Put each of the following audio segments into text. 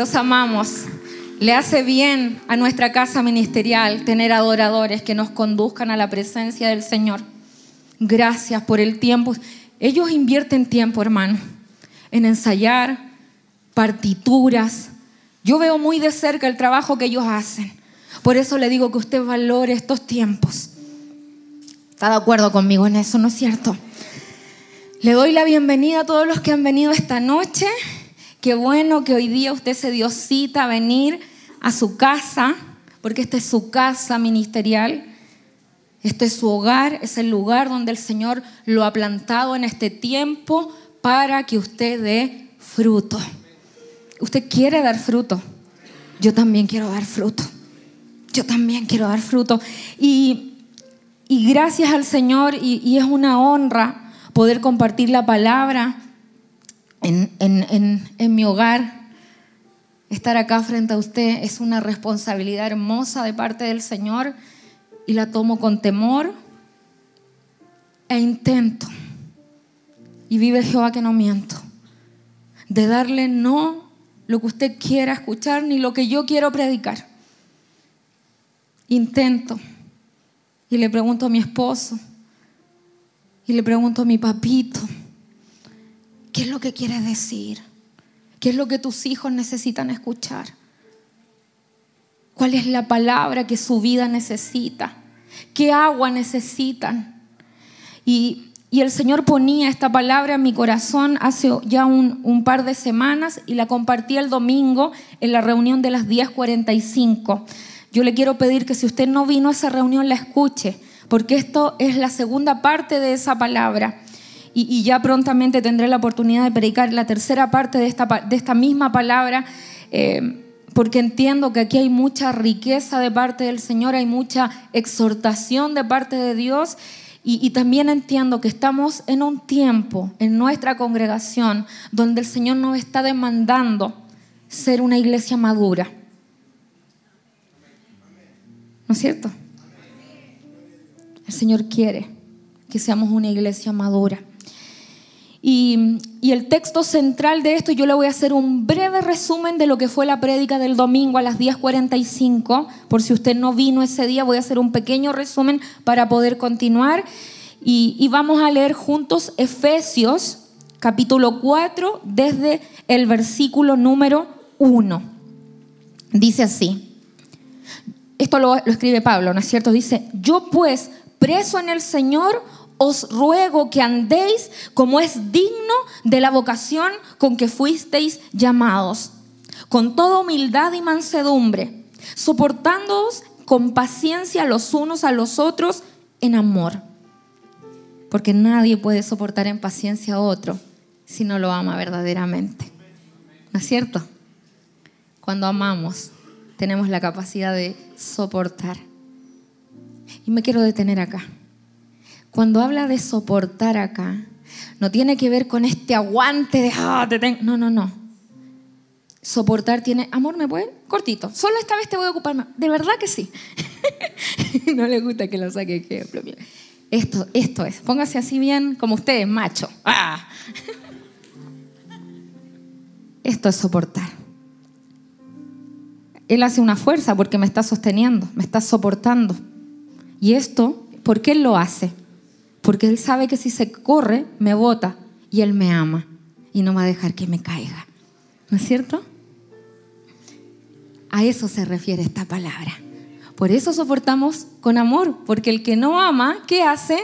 Los amamos. Le hace bien a nuestra casa ministerial tener adoradores que nos conduzcan a la presencia del Señor. Gracias por el tiempo. Ellos invierten tiempo, hermano, en ensayar partituras. Yo veo muy de cerca el trabajo que ellos hacen. Por eso le digo que usted valore estos tiempos. ¿Está de acuerdo conmigo en eso, no es cierto? Le doy la bienvenida a todos los que han venido esta noche. Qué bueno que hoy día usted se dio cita a venir a su casa, porque esta es su casa ministerial. Este es su hogar, es el lugar donde el Señor lo ha plantado en este tiempo para que usted dé fruto. Usted quiere dar fruto. Yo también quiero dar fruto. Yo también quiero dar fruto. Y, gracias al Señor, y, es una honra poder compartir la palabra en, en mi hogar. Estar acá frente a usted es una responsabilidad hermosa de parte del Señor y la tomo con temor e intento. Y vive Jehová que no miento. De darle no lo que usted quiera escuchar ni lo que yo quiero predicar. Intento. Y le pregunto a mi esposo. Y le pregunto a mi papito. ¿Qué es lo que quieres decir? ¿Qué es lo que tus hijos necesitan escuchar? ¿Cuál es la palabra que su vida necesita? ¿Qué agua necesitan? Y, el Señor ponía esta palabra en mi corazón hace ya un, un, par de semanas y la compartí el domingo en la reunión de las 10.45. Yo le quiero pedir que si usted no vino a esa reunión la escuche, porque esto es la segunda parte de esa palabra. Y, ya prontamente tendré la oportunidad de predicar la tercera parte de esta, de esta misma palabra. Eh, porque entiendo que aquí hay mucha riqueza de parte del Señor, hay mucha exhortación de parte de Dios y, también entiendo que estamos en un tiempo en nuestra congregación donde el Señor nos está demandando ser una iglesia madura. ¿No es cierto? El Señor quiere que seamos una iglesia madura. Y, el texto central de esto, yo le voy a hacer un breve resumen de lo que fue la prédica del domingo a las 10.45. Por si usted no vino ese día, voy a hacer un pequeño resumen para poder continuar. Y, y vamos a leer juntos Efesios capítulo 4 desde el versículo número 1. Dice así. Esto lo, lo escribe Pablo, ¿no es cierto? Dice, yo pues, preso en el Señor, os ruego que andéis como es digno de la vocación con que fuisteis llamados, con toda humildad y mansedumbre, soportándoos con paciencia los unos a los otros en amor. Porque nadie puede soportar en paciencia a otro si no lo ama verdaderamente. ¿No es cierto? Cuando amamos, tenemos la capacidad de soportar. Y me quiero detener acá. Cuando habla de soportar acá, no tiene que ver con este aguante de, ah, no, no, no. Soportar tiene, amor, ¿me puede? Cortito. Solo esta vez te voy a ocupar más. De verdad que sí. no le gusta que lo saque. Esto, esto es. Póngase así bien como ustedes, macho. Ah. Esto es soportar. Él hace una fuerza porque me está sosteniendo, me está soportando. Y esto, ¿por qué él lo hace? Porque Él sabe que si se corre, me bota y Él me ama y no va a dejar que me caiga. ¿No es cierto? A eso se refiere esta palabra. Por eso soportamos con amor, porque el que no ama, ¿qué hace?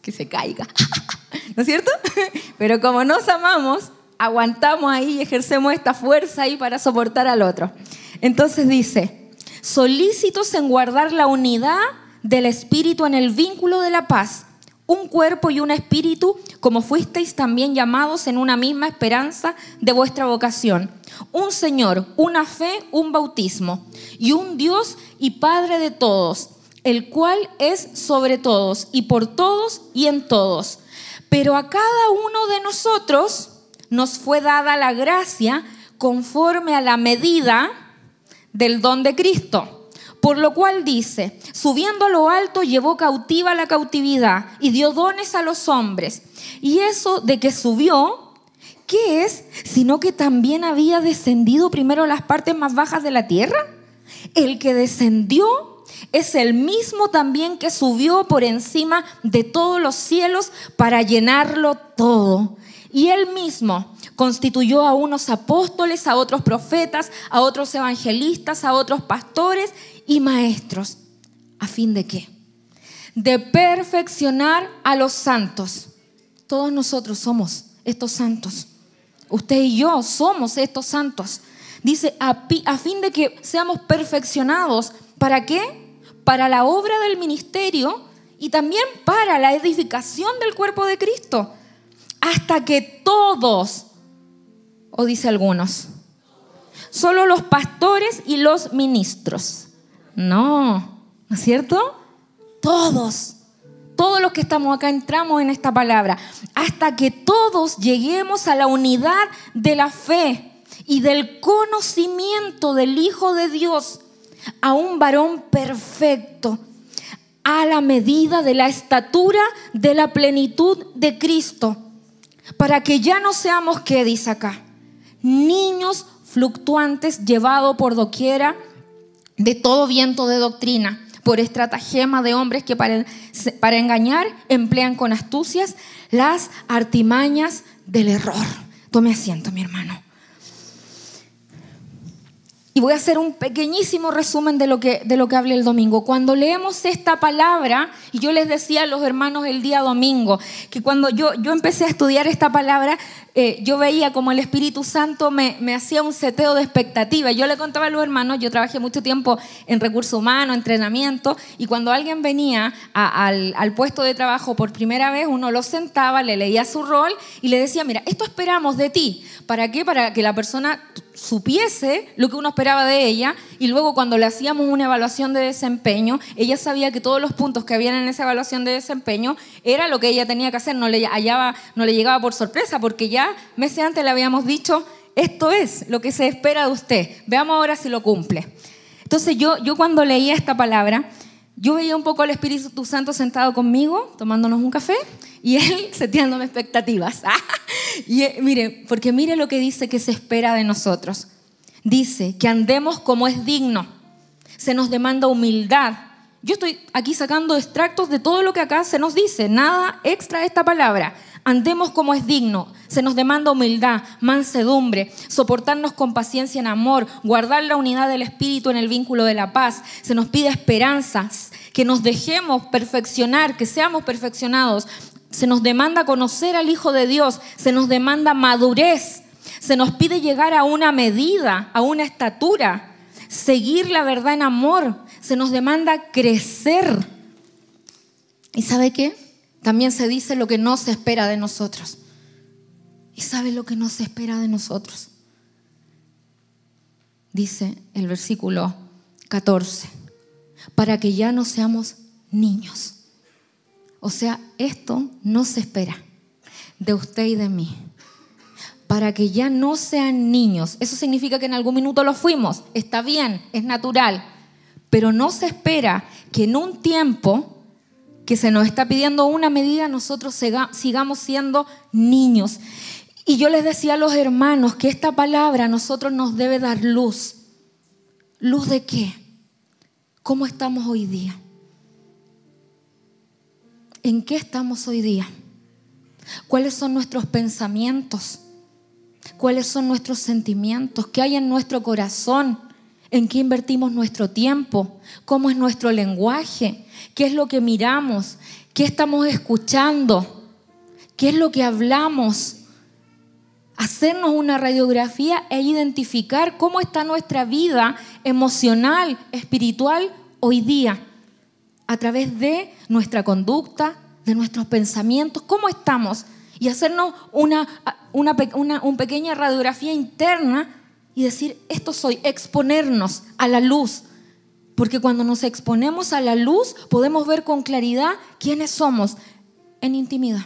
Que se caiga. ¿No es cierto? Pero como nos amamos, aguantamos ahí y ejercemos esta fuerza ahí para soportar al otro. Entonces dice, solícitos en guardar la unidad del Espíritu en el vínculo de la paz, un cuerpo y un espíritu, como fuisteis también llamados en una misma esperanza de vuestra vocación. Un Señor, una fe, un bautismo, y un Dios y Padre de todos, el cual es sobre todos y por todos y en todos. Pero a cada uno de nosotros nos fue dada la gracia conforme a la medida del don de Cristo. Por lo cual dice, subiendo a lo alto llevó cautiva la cautividad y dio dones a los hombres. Y eso de que subió, ¿qué es? Sino que también había descendido primero a las partes más bajas de la tierra. El que descendió es el mismo también que subió por encima de todos los cielos para llenarlo todo. Y él mismo constituyó a unos apóstoles, a otros profetas, a otros evangelistas, a otros pastores y maestros. ¿A fin de qué? De perfeccionar a los santos. Todos nosotros somos estos santos. Usted y yo somos estos santos. Dice, a, fin de que seamos perfeccionados. ¿Para qué? Para la obra del ministerio y también para la edificación del cuerpo de Cristo. Hasta que todos, o dice algunos, solo los pastores y los ministros. No, ¿no es cierto? Todos todos los que estamos acá entramos en esta palabra, hasta que todos lleguemos a la unidad de la fe y del conocimiento del Hijo de Dios, a un varón perfecto, a la medida de la estatura de la plenitud de Cristo, para que ya no seamos, ¿qué dice acá? Niños fluctuantes llevados por doquiera de todo viento de doctrina por estratagema de hombres que para, para engañar emplean con astucias las artimañas del error. Tome asiento, mi hermano. Y voy a hacer un pequeñísimo resumen de lo que, de lo que hablé el domingo. Cuando leemos esta palabra, y yo les decía a los hermanos el día domingo, que cuando yo, yo empecé a estudiar esta palabra, eh, yo veía como el Espíritu Santo me, me hacía un seteo de expectativa. Yo le contaba a los hermanos, yo trabajé mucho tiempo en recursos humanos, entrenamiento, y cuando alguien venía al, al puesto de trabajo por primera vez, uno lo sentaba, le leía su rol y le decía, mira, esto esperamos de ti. ¿Para qué? Para que la persona supiese lo que uno esperaba de ella y luego cuando le hacíamos una evaluación de desempeño, ella sabía que todos los puntos que habían en esa evaluación de desempeño era lo que ella tenía que hacer, no le, hallaba, no le llegaba por sorpresa porque ya meses antes le habíamos dicho, esto es lo que se espera de usted, veamos ahora si lo cumple. Entonces yo, yo cuando leía esta palabra, yo veía un poco al Espíritu Santo sentado conmigo, tomándonos un café, y él seteándome expectativas. y eh, mire, porque mire lo que dice que se espera de nosotros. Dice que andemos como es digno. Se nos demanda humildad. Yo estoy aquí sacando extractos de todo lo que acá se nos dice, nada extra esta palabra. Andemos como es digno. Se nos demanda humildad, mansedumbre, soportarnos con paciencia en amor, guardar la unidad del espíritu en el vínculo de la paz. Se nos pide esperanza, que nos dejemos perfeccionar, que seamos perfeccionados. Se nos demanda conocer al Hijo de Dios, se nos demanda madurez, se nos pide llegar a una medida, a una estatura, seguir la verdad en amor, se nos demanda crecer. ¿Y sabe qué? También se dice lo que no se espera de nosotros. ¿Y sabe lo que no se espera de nosotros? Dice el versículo 14, para que ya no seamos niños. O sea, esto no se espera de usted y de mí. Para que ya no sean niños. Eso significa que en algún minuto lo fuimos. Está bien, es natural. Pero no se espera que en un tiempo que se nos está pidiendo una medida, nosotros sigamos siendo niños. Y yo les decía a los hermanos que esta palabra a nosotros nos debe dar luz. ¿Luz de qué? ¿Cómo estamos hoy día? ¿En qué estamos hoy día? ¿Cuáles son nuestros pensamientos? ¿Cuáles son nuestros sentimientos? ¿Qué hay en nuestro corazón? ¿En qué invertimos nuestro tiempo? ¿Cómo es nuestro lenguaje? qué es lo que miramos, qué estamos escuchando, qué es lo que hablamos. Hacernos una radiografía e identificar cómo está nuestra vida emocional, espiritual hoy día, a través de nuestra conducta, de nuestros pensamientos, cómo estamos, y hacernos una, una, una pequeña radiografía interna y decir, esto soy, exponernos a la luz porque cuando nos exponemos a la luz podemos ver con claridad quiénes somos en intimidad.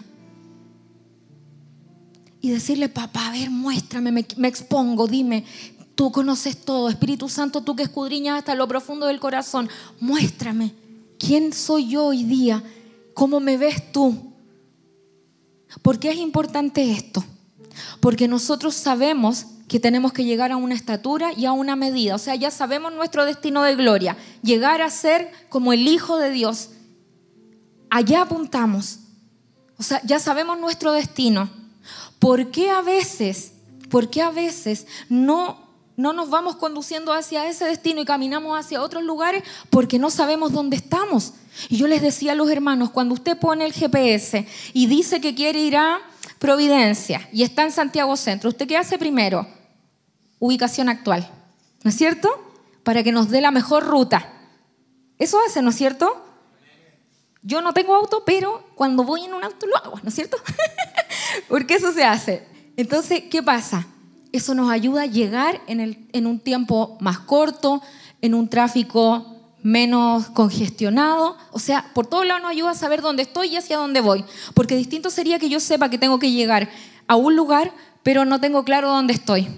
Y decirle, papá, a ver, muéstrame, me, expongo, dime, tú conoces todo, Espíritu Santo, tú que escudriñas hasta lo profundo del corazón, muéstrame quién soy yo hoy día, cómo me ves tú. ¿Por qué es importante esto? Porque nosotros sabemos que tenemos que llegar a una estatura y a una medida. O sea, ya sabemos nuestro destino de gloria. Llegar a ser como el Hijo de Dios. Allá apuntamos. O sea, ya sabemos nuestro destino. ¿Por qué a veces, por qué a veces no, no nos vamos conduciendo hacia ese destino y caminamos hacia otros lugares? Porque no sabemos dónde estamos. Y yo les decía a los hermanos, cuando usted pone el GPS y dice que quiere ir a Providencia y está en Santiago Centro, ¿usted qué hace primero? Ubicación actual, ¿no es cierto? Para que nos dé la mejor ruta. Eso hace, ¿no es cierto? Yo no tengo auto, pero cuando voy en un auto lo hago, ¿no es cierto? Porque eso se hace. Entonces, ¿qué pasa? Eso nos ayuda a llegar en, el, en un tiempo más corto, en un tráfico menos congestionado, o sea, por todos lados nos ayuda a saber dónde estoy y hacia dónde voy, porque distinto sería que yo sepa que tengo que llegar a un lugar, pero no tengo claro dónde estoy.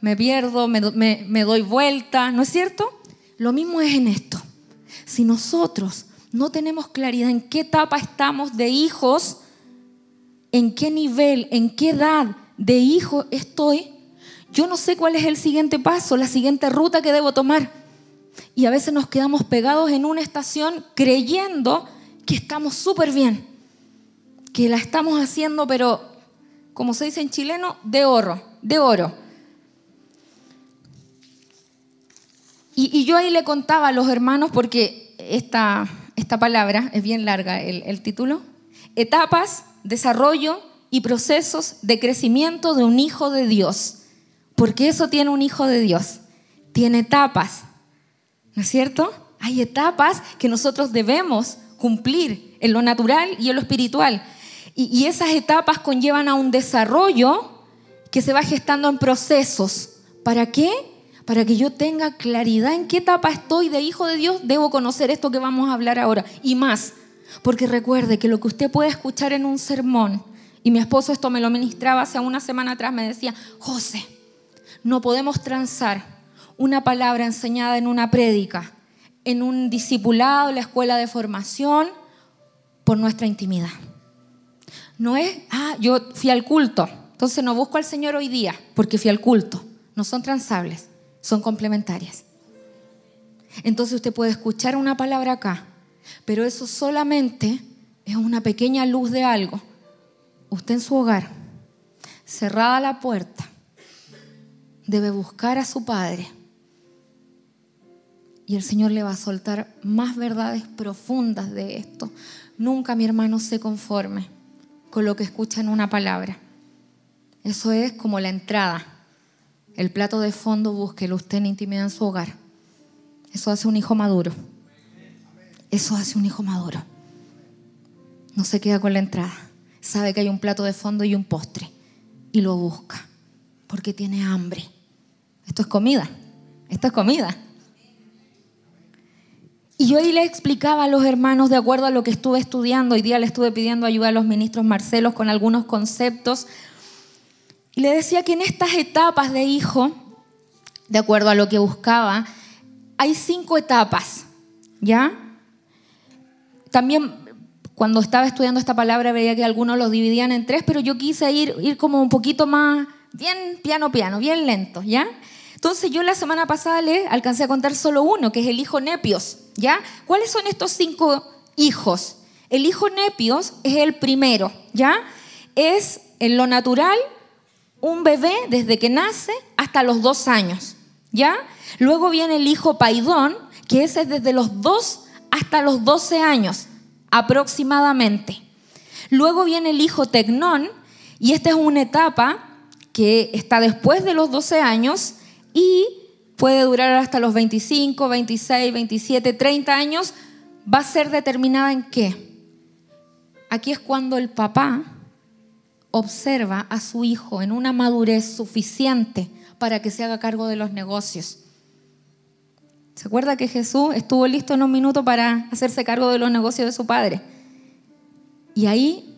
Me pierdo, me, me doy vuelta, ¿no es cierto? Lo mismo es en esto. Si nosotros no tenemos claridad en qué etapa estamos de hijos, en qué nivel, en qué edad de hijo estoy, yo no sé cuál es el siguiente paso, la siguiente ruta que debo tomar. Y a veces nos quedamos pegados en una estación creyendo que estamos súper bien, que la estamos haciendo, pero como se dice en chileno, de oro, de oro. Y, yo ahí le contaba a los hermanos, porque esta, esta palabra es bien larga, el, el título, etapas, desarrollo y procesos de crecimiento de un hijo de Dios. Porque eso tiene un hijo de Dios. Tiene etapas, ¿No es cierto? Hay etapas que nosotros debemos cumplir en lo natural y en lo espiritual. Y, esas etapas conllevan a un desarrollo que se va gestando en procesos. ¿Para qué? Para que yo tenga claridad en qué etapa estoy de hijo de Dios, debo conocer esto que vamos a hablar ahora. Y más, porque recuerde que lo que usted puede escuchar en un sermón, y mi esposo esto me lo ministraba hace una semana atrás, me decía, José, no podemos transar una palabra enseñada en una prédica, en un discipulado, en la escuela de formación, por nuestra intimidad. No es, ah, yo fui al culto, entonces no busco al Señor hoy día porque fui al culto. No son transables, son complementarias. Entonces usted puede escuchar una palabra acá, pero eso solamente es una pequeña luz de algo. Usted en su hogar, cerrada la puerta, debe buscar a su Padre y el Señor le va a soltar más verdades profundas de esto. Nunca mi hermano se conforme con lo que escucha en una palabra. Eso es como la entrada. El plato de fondo búsquelo usted en intimidad en su hogar. Eso hace un hijo maduro. Eso hace un hijo maduro. No se queda con la entrada. Sabe que hay un plato de fondo y un postre. Y lo busca. Porque tiene hambre. Esto es comida. Esto es comida. Y yo ahí le explicaba a los hermanos, de acuerdo a lo que estuve estudiando, hoy día le estuve pidiendo ayuda a los ministros Marcelos con algunos conceptos, y le decía que en estas etapas de hijo, de acuerdo a lo que buscaba, hay cinco etapas, ¿ya? También cuando estaba estudiando esta palabra veía que algunos los dividían en tres, pero yo quise ir, ir como un poquito más, bien piano piano, bien lento, ¿ya? Entonces yo la semana pasada le alcancé a contar solo uno, que es el hijo Nepios, ¿ya? ¿Cuáles son estos cinco hijos? El hijo Nepios es el primero, ¿ya? Es en lo natural un bebé desde que nace hasta los dos años, ¿ya? Luego viene el hijo Paidón, que ese es desde los dos hasta los doce años, aproximadamente. Luego viene el hijo Tecnón, y esta es una etapa que está después de los doce años, y puede durar hasta los 25, 26, 27, 30 años, va a ser determinada en qué. Aquí es cuando el papá observa a su hijo en una madurez suficiente para que se haga cargo de los negocios. ¿Se acuerda que Jesús estuvo listo en un minuto para hacerse cargo de los negocios de su padre? Y ahí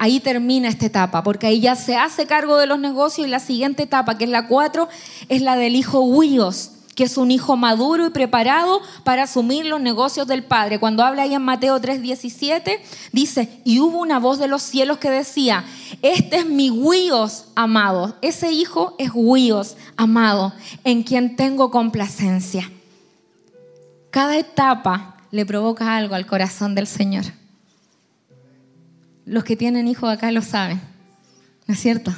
ahí termina esta etapa, porque ahí ya se hace cargo de los negocios y la siguiente etapa, que es la cuatro, es la del hijo Huíos, que es un hijo maduro y preparado para asumir los negocios del Padre. Cuando habla ahí en Mateo 3:17, dice, y hubo una voz de los cielos que decía, este es mi huíos amado. Ese hijo es huíos amado, en quien tengo complacencia. Cada etapa le provoca algo al corazón del Señor. Los que tienen hijos acá lo saben, ¿no es cierto?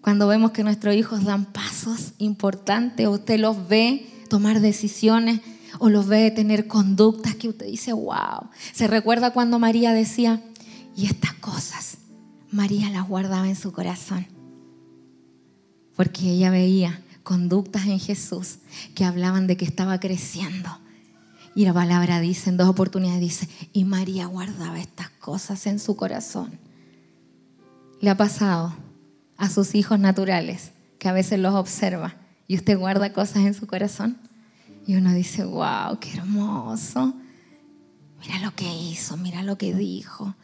Cuando vemos que nuestros hijos dan pasos importantes, usted los ve tomar decisiones o los ve tener conductas que usted dice, wow. Se recuerda cuando María decía, y estas cosas, María las guardaba en su corazón, porque ella veía conductas en Jesús que hablaban de que estaba creciendo y la palabra dice, en dos oportunidades dice, y María guardaba estas cosas en su corazón. Le ha pasado a sus hijos naturales que a veces los observa y usted guarda cosas en su corazón. Y uno dice, wow, qué hermoso. Mira lo que hizo, mira lo que dijo.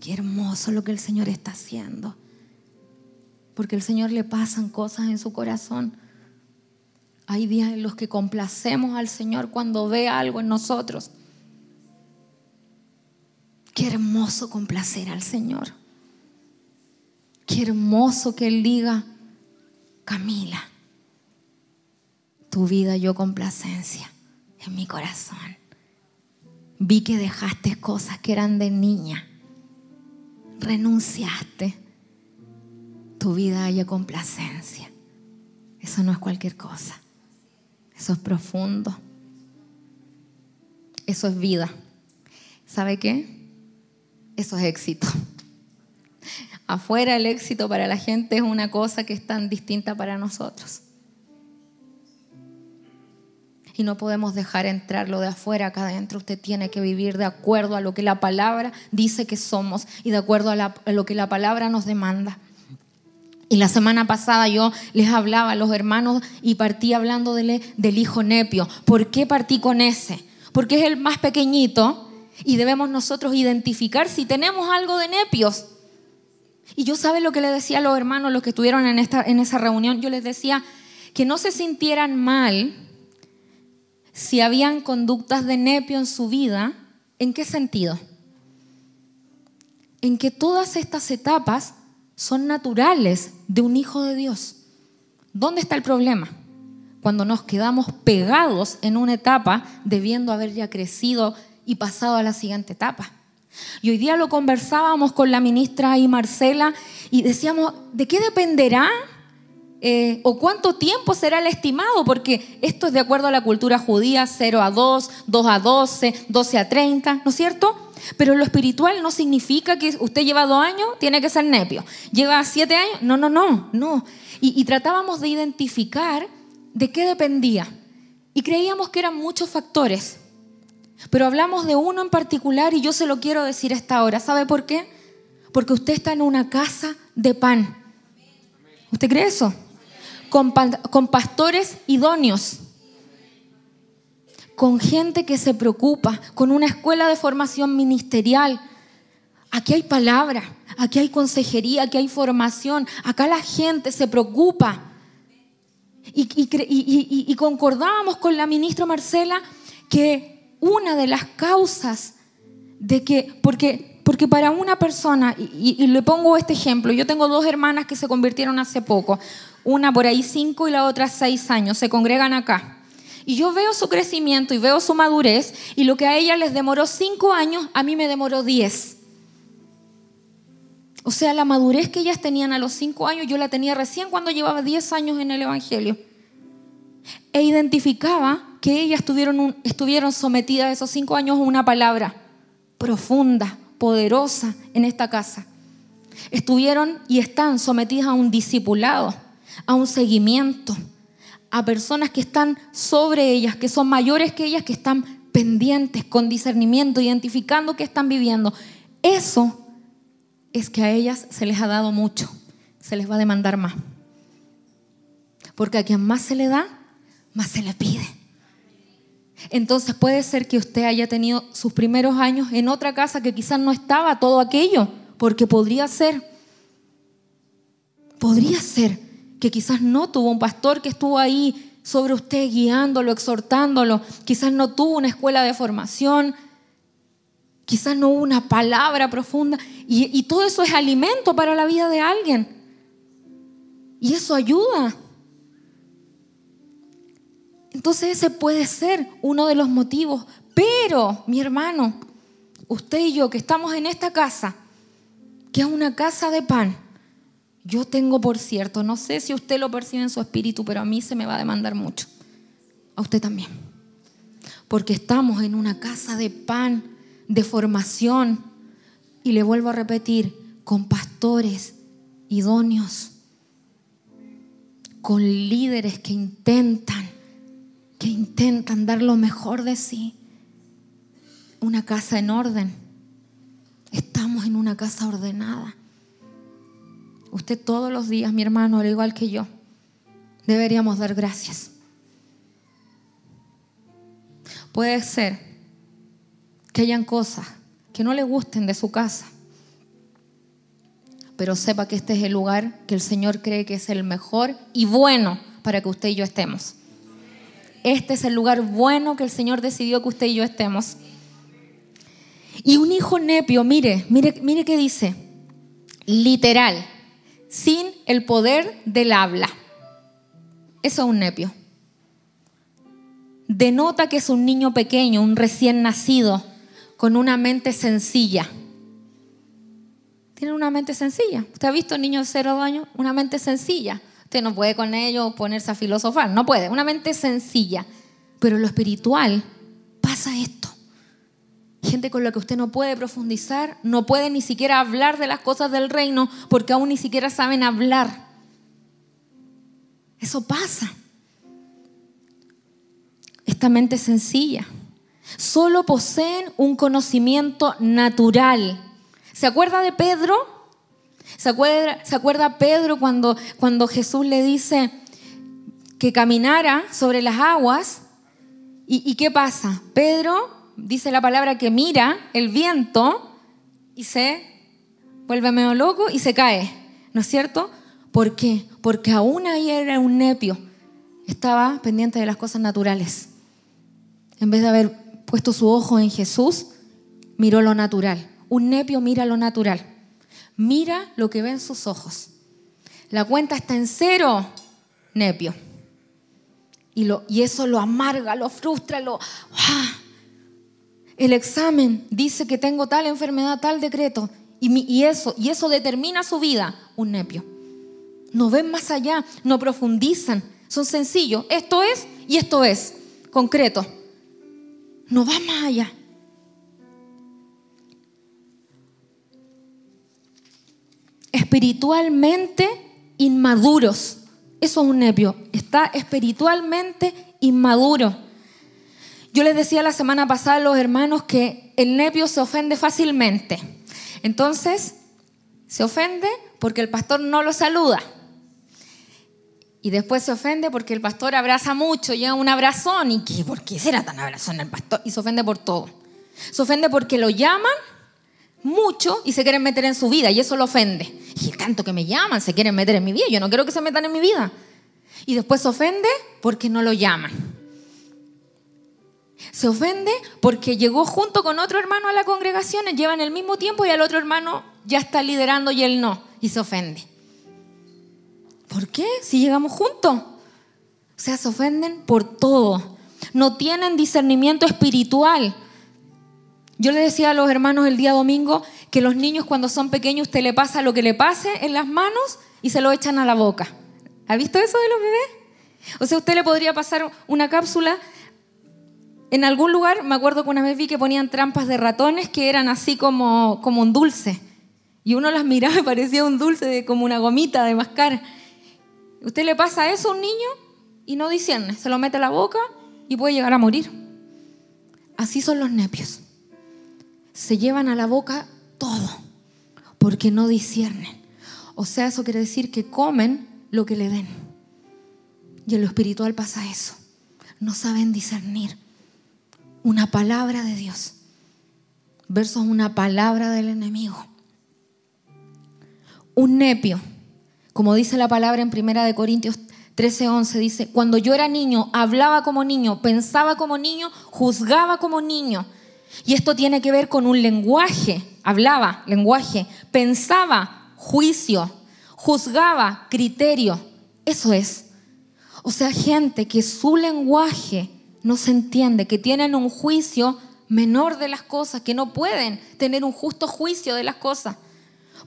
Qué hermoso lo que el Señor está haciendo. Porque el Señor le pasan cosas en su corazón hay días en los que complacemos al Señor cuando ve algo en nosotros. Qué hermoso complacer al Señor. Qué hermoso que Él diga, Camila, tu vida yo complacencia en mi corazón. Vi que dejaste cosas que eran de niña. Renunciaste. Tu vida haya complacencia. Eso no es cualquier cosa. Eso es profundo. Eso es vida. ¿Sabe qué? Eso es éxito. Afuera el éxito para la gente es una cosa que es tan distinta para nosotros. Y no podemos dejar entrar lo de afuera acá adentro. Usted tiene que vivir de acuerdo a lo que la palabra dice que somos y de acuerdo a, a lo que la palabra nos demanda. Y la semana pasada yo les hablaba a los hermanos y partí hablando del, hijo Nepio. ¿Por qué partí con ese? Porque es el más pequeñito y debemos nosotros identificar si tenemos algo de Nepios. Y yo sabe lo que le decía a los hermanos, los que estuvieron en, esta, en esa reunión, yo les decía que no se sintieran mal si habían conductas de Nepio en su vida. ¿En qué sentido? En que todas estas etapas son naturales de un hijo de Dios. ¿Dónde está el problema? Cuando nos quedamos pegados en una etapa debiendo haber ya crecido y pasado a la siguiente etapa. Y hoy día lo conversábamos con la ministra y Marcela y decíamos, ¿de qué dependerá eh, o cuánto tiempo será el estimado? Porque esto es de acuerdo a la cultura judía, 0 a 2, 2 a 12, 12 a 30, ¿no es cierto? Pero lo espiritual no significa que usted lleva dos años, tiene que ser nepio. Lleva siete años, no, no, no, no. Y, tratábamos de identificar de qué dependía. Y creíamos que eran muchos factores. Pero hablamos de uno en particular y yo se lo quiero decir a esta hora. ¿Sabe por qué? Porque usted está en una casa de pan. ¿Usted cree eso? Con pastores idóneos con gente que se preocupa, con una escuela de formación ministerial. Aquí hay palabra, aquí hay consejería, aquí hay formación, acá la gente se preocupa. Y, concordábamos con la ministra Marcela que una de las causas de que, porque, porque para una persona, y, le pongo este ejemplo, yo tengo dos hermanas que se convirtieron hace poco, una por ahí cinco y la otra seis años, se congregan acá. Y yo veo su crecimiento y veo su madurez y lo que a ella les demoró cinco años, a mí me demoró diez. O sea, la madurez que ellas tenían a los cinco años, yo la tenía recién cuando llevaba diez años en el Evangelio. E identificaba que ellas estuvieron, sometidas esos cinco años a una palabra profunda, poderosa en esta casa. Estuvieron y están sometidas a un discipulado, a un seguimiento a personas que están sobre ellas, que son mayores que ellas, que están pendientes, con discernimiento, identificando qué están viviendo. Eso es que a ellas se les ha dado mucho, se les va a demandar más. Porque a quien más se le da, más se le pide. Entonces puede ser que usted haya tenido sus primeros años en otra casa que quizás no estaba todo aquello, porque podría ser, podría ser que quizás no tuvo un pastor que estuvo ahí sobre usted, guiándolo, exhortándolo. Quizás no tuvo una escuela de formación, quizás no hubo una palabra profunda. Y, y todo eso es alimento para la vida de alguien. Y eso ayuda. Entonces ese puede ser uno de los motivos. Pero, mi hermano, usted y yo que estamos en esta casa, que es una casa de pan, yo tengo por cierto, no sé si usted lo percibe en su espíritu, pero a mí se me va a demandar mucho. A usted también. Porque estamos en una casa de pan, de formación. Y le vuelvo a repetir, con pastores idóneos, con líderes que intentan, que intentan dar lo mejor de sí. Una casa en orden. Estamos en una casa ordenada. Usted todos los días, mi hermano, al igual que yo, deberíamos dar gracias. Puede ser que hayan cosas que no le gusten de su casa, pero sepa que este es el lugar que el Señor cree que es el mejor y bueno para que usted y yo estemos. Este es el lugar bueno que el Señor decidió que usted y yo estemos. Y un hijo nepio, mire, mire, mire qué dice, literal, sin el poder del habla. Eso es un nepio. Denota que es un niño pequeño, un recién nacido, con una mente sencilla. Tiene una mente sencilla. ¿Usted ha visto niños de cero años? Una mente sencilla. Usted no puede con ellos ponerse a filosofar, no puede. Una mente sencilla. Pero lo espiritual pasa esto gente con la que usted no puede profundizar, no puede ni siquiera hablar de las cosas del reino porque aún ni siquiera saben hablar. Eso pasa. Esta mente sencilla. Solo poseen un conocimiento natural. ¿Se acuerda de Pedro? ¿Se acuerda, ¿se acuerda Pedro cuando, cuando Jesús le dice que caminara sobre las aguas? ¿Y, ¿Y qué pasa? Pedro dice la palabra que mira el viento y se vuelve medio loco y se cae, ¿no es cierto? ¿Por qué? Porque aún ahí era un nepio, estaba pendiente de las cosas naturales. En vez de haber puesto su ojo en Jesús, miró lo natural. Un nepio mira lo natural, mira lo que ve en sus ojos. La cuenta está en cero, nepio. Y, eso lo amarga, lo frustra, lo... ¡ah! El examen dice que tengo tal enfermedad, tal decreto, y, eso, y eso determina su vida, un nepio. No ven más allá, no profundizan, son sencillos. Esto es y esto es, concreto. No va más allá. Espiritualmente inmaduros. Eso es un nepio. Está espiritualmente inmaduro. Yo les decía la semana pasada a los hermanos que el nepio se ofende fácilmente. Entonces, se ofende porque el pastor no lo saluda. Y después se ofende porque el pastor abraza mucho, lleva un abrazón. ¿Y qué? ¿Por qué será tan abrazón el pastor? Y se ofende por todo. Se ofende porque lo llaman mucho y se quieren meter en su vida y eso lo ofende. Y tanto que me llaman, se quieren meter en mi vida. Yo no quiero que se metan en mi vida. Y después se ofende porque no lo llaman. Se ofende porque llegó junto con otro hermano a la congregación, llevan el mismo tiempo y el otro hermano ya está liderando y él no, y se ofende. ¿Por qué? Si llegamos juntos. O sea, se ofenden por todo. No tienen discernimiento espiritual. Yo le decía a los hermanos el día domingo que los niños cuando son pequeños usted le pasa lo que le pase en las manos y se lo echan a la boca. ¿Ha visto eso de los bebés? O sea, usted le podría pasar una cápsula en algún lugar, me acuerdo que una vez vi que ponían trampas de ratones que eran así como, como un dulce. Y uno las miraba y parecía un dulce, como una gomita de mascar. Usted le pasa eso a un niño y no discierne, se lo mete a la boca y puede llegar a morir. Así son los nepios. Se llevan a la boca todo porque no disciernen. O sea, eso quiere decir que comen lo que le den. Y en lo espiritual pasa eso. No saben discernir una palabra de Dios versus una palabra del enemigo. Un nepio, como dice la palabra en Primera de Corintios 13:11 dice, cuando yo era niño, hablaba como niño, pensaba como niño, juzgaba como niño. Y esto tiene que ver con un lenguaje, hablaba, lenguaje, pensaba, juicio, juzgaba, criterio. Eso es. O sea, gente que su lenguaje no se entiende, que tienen un juicio menor de las cosas, que no pueden tener un justo juicio de las cosas.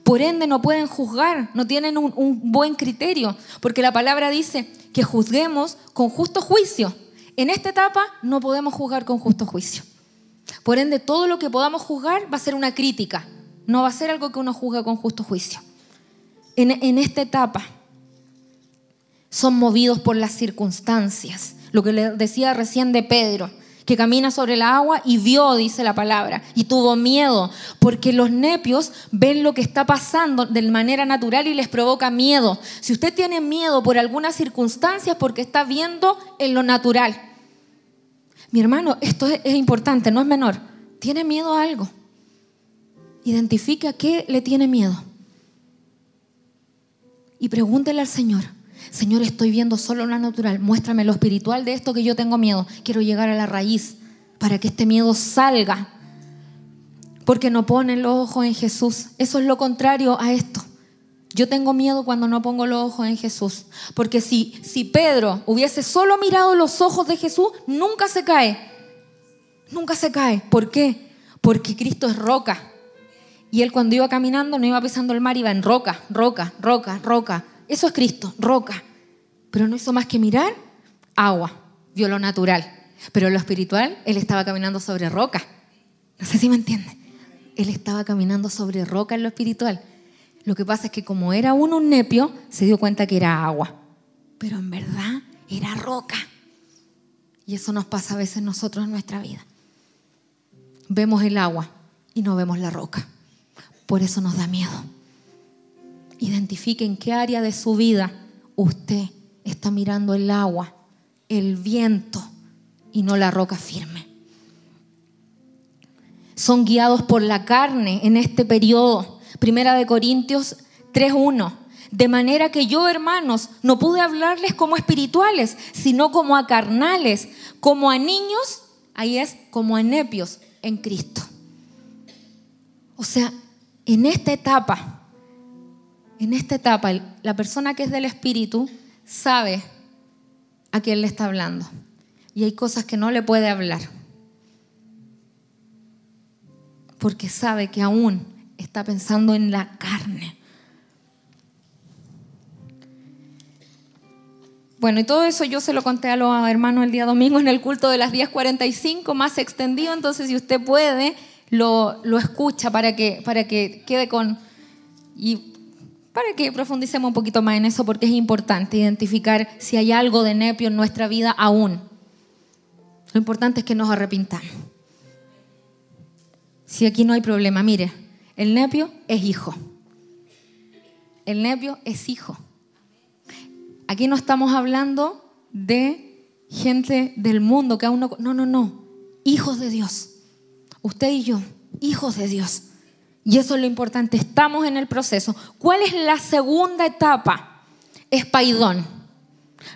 Por ende no pueden juzgar, no tienen un, buen criterio, porque la palabra dice que juzguemos con justo juicio. En esta etapa no podemos juzgar con justo juicio. Por ende, todo lo que podamos juzgar va a ser una crítica, no va a ser algo que uno juzga con justo juicio. En esta etapa son movidos por las circunstancias, lo que le decía recién de Pedro que camina sobre el agua y vio, dice la palabra, y tuvo miedo, porque los nepios ven lo que está pasando de manera natural y les provoca miedo. Si usted tiene miedo por alguna circunstancia es porque está viendo en lo natural. Mi hermano, esto es, importante, no es menor. ¿Tiene miedo a algo? Identifique a qué le tiene miedo. Y pregúntele al Señor, Señor, estoy viendo solo lo natural, muéstrame lo espiritual de esto que yo tengo miedo. Quiero llegar a la raíz para que este miedo salga. Porque no ponen los ojos en Jesús. Eso es lo contrario a esto. Yo tengo miedo cuando no pongo los ojos en Jesús. Porque si, si Pedro hubiese solo mirado los ojos de Jesús, nunca se cae. Nunca se cae. ¿Por qué? Porque Cristo es roca. Y él cuando iba caminando no iba pisando el mar, iba en roca, roca, roca, roca. Eso es Cristo, roca. Pero no hizo más que mirar agua, vio lo natural. Pero lo espiritual, él estaba caminando sobre roca. No sé si me entiende. Él estaba caminando sobre roca en lo espiritual. Lo que pasa es que como era uno un nepio, se dio cuenta que era agua. Pero en verdad era roca. Y eso nos pasa a veces nosotros en nuestra vida. Vemos el agua y no vemos la roca. Por eso nos da miedo. Identifique en qué área de su vida usted está mirando el agua, el viento y no la roca firme. Son guiados por la carne en este periodo. Primera de Corintios 3.1. De manera que yo, hermanos, no pude hablarles como espirituales, sino como a carnales, como a niños, ahí es, como a nepios en Cristo. O sea, en esta etapa en esta etapa, la persona que es del Espíritu sabe a quién le está hablando. Y hay cosas que no le puede hablar. Porque sabe que aún está pensando en la carne. Bueno, y todo eso yo se lo conté a los hermanos el día domingo en el culto de las 10.45, más extendido. Entonces, si usted puede, lo, lo escucha para que, para que quede con... Y para que profundicemos un poquito más en eso porque es importante identificar si hay algo de nepio en nuestra vida aún. Lo importante es que nos arrepintamos. Si aquí no hay problema, mire, el nepio es hijo. El nepio es hijo. Aquí no estamos hablando de gente del mundo que aún no... No, no, no. Hijos de Dios. Usted y yo, hijos de Dios. Y eso es lo importante, estamos en el proceso. ¿Cuál es la segunda etapa? Es paidón.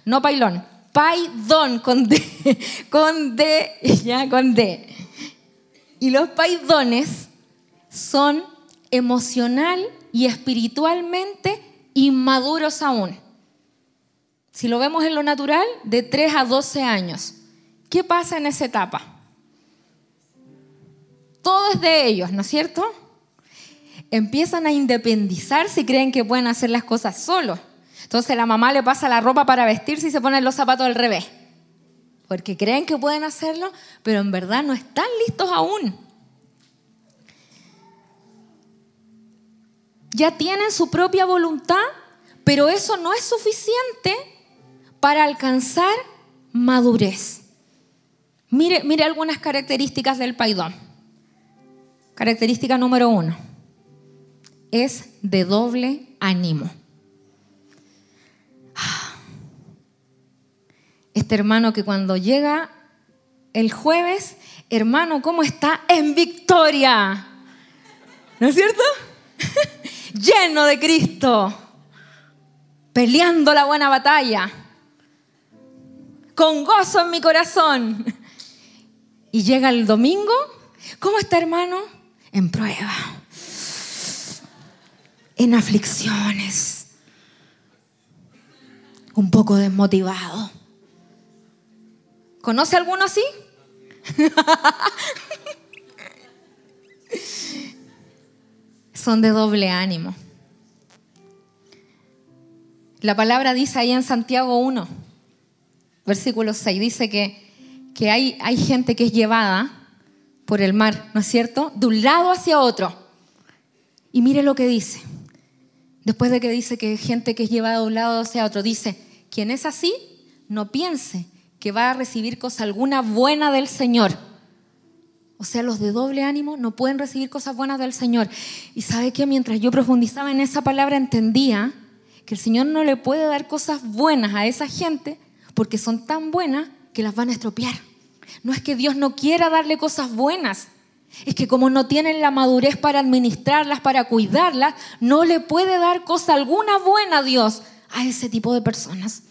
No pailón, paidón con D, con D, ya con D. Y los paidones son emocional y espiritualmente inmaduros aún. Si lo vemos en lo natural, de 3 a 12 años. ¿Qué pasa en esa etapa? Todo es de ellos, ¿no es cierto? Empiezan a independizarse y creen que pueden hacer las cosas solos. Entonces la mamá le pasa la ropa para vestirse y se ponen los zapatos al revés. Porque creen que pueden hacerlo, pero en verdad no están listos aún. Ya tienen su propia voluntad, pero eso no es suficiente para alcanzar madurez. Mire, mire algunas características del paidón. Característica número uno es de doble ánimo. Este hermano que cuando llega el jueves, hermano, ¿cómo está? En victoria. ¿No es cierto? Lleno de Cristo, peleando la buena batalla. con gozo en mi corazón. Y llega el domingo, ¿cómo está hermano? En prueba, en aflicciones, un poco desmotivado. ¿Conoce alguno así? Son de doble ánimo. La palabra dice ahí en Santiago 1, versículo 6, dice que, que hay, hay gente que es llevada por el mar, ¿no es cierto? De un lado hacia otro. Y mire lo que dice. Después de que dice que gente que es llevada de un lado hacia otro, dice, quien es así, no piense que va a recibir cosa alguna buena del Señor. O sea, los de doble ánimo no pueden recibir cosas buenas del Señor. Y sabe que mientras yo profundizaba en esa palabra entendía que el Señor no le puede dar cosas buenas a esa gente porque son tan buenas que las van a estropear. No es que Dios no quiera darle cosas buenas, es que como no tienen la madurez para administrarlas, para cuidarlas, no le puede dar cosa alguna buena a Dios a ese tipo de personas.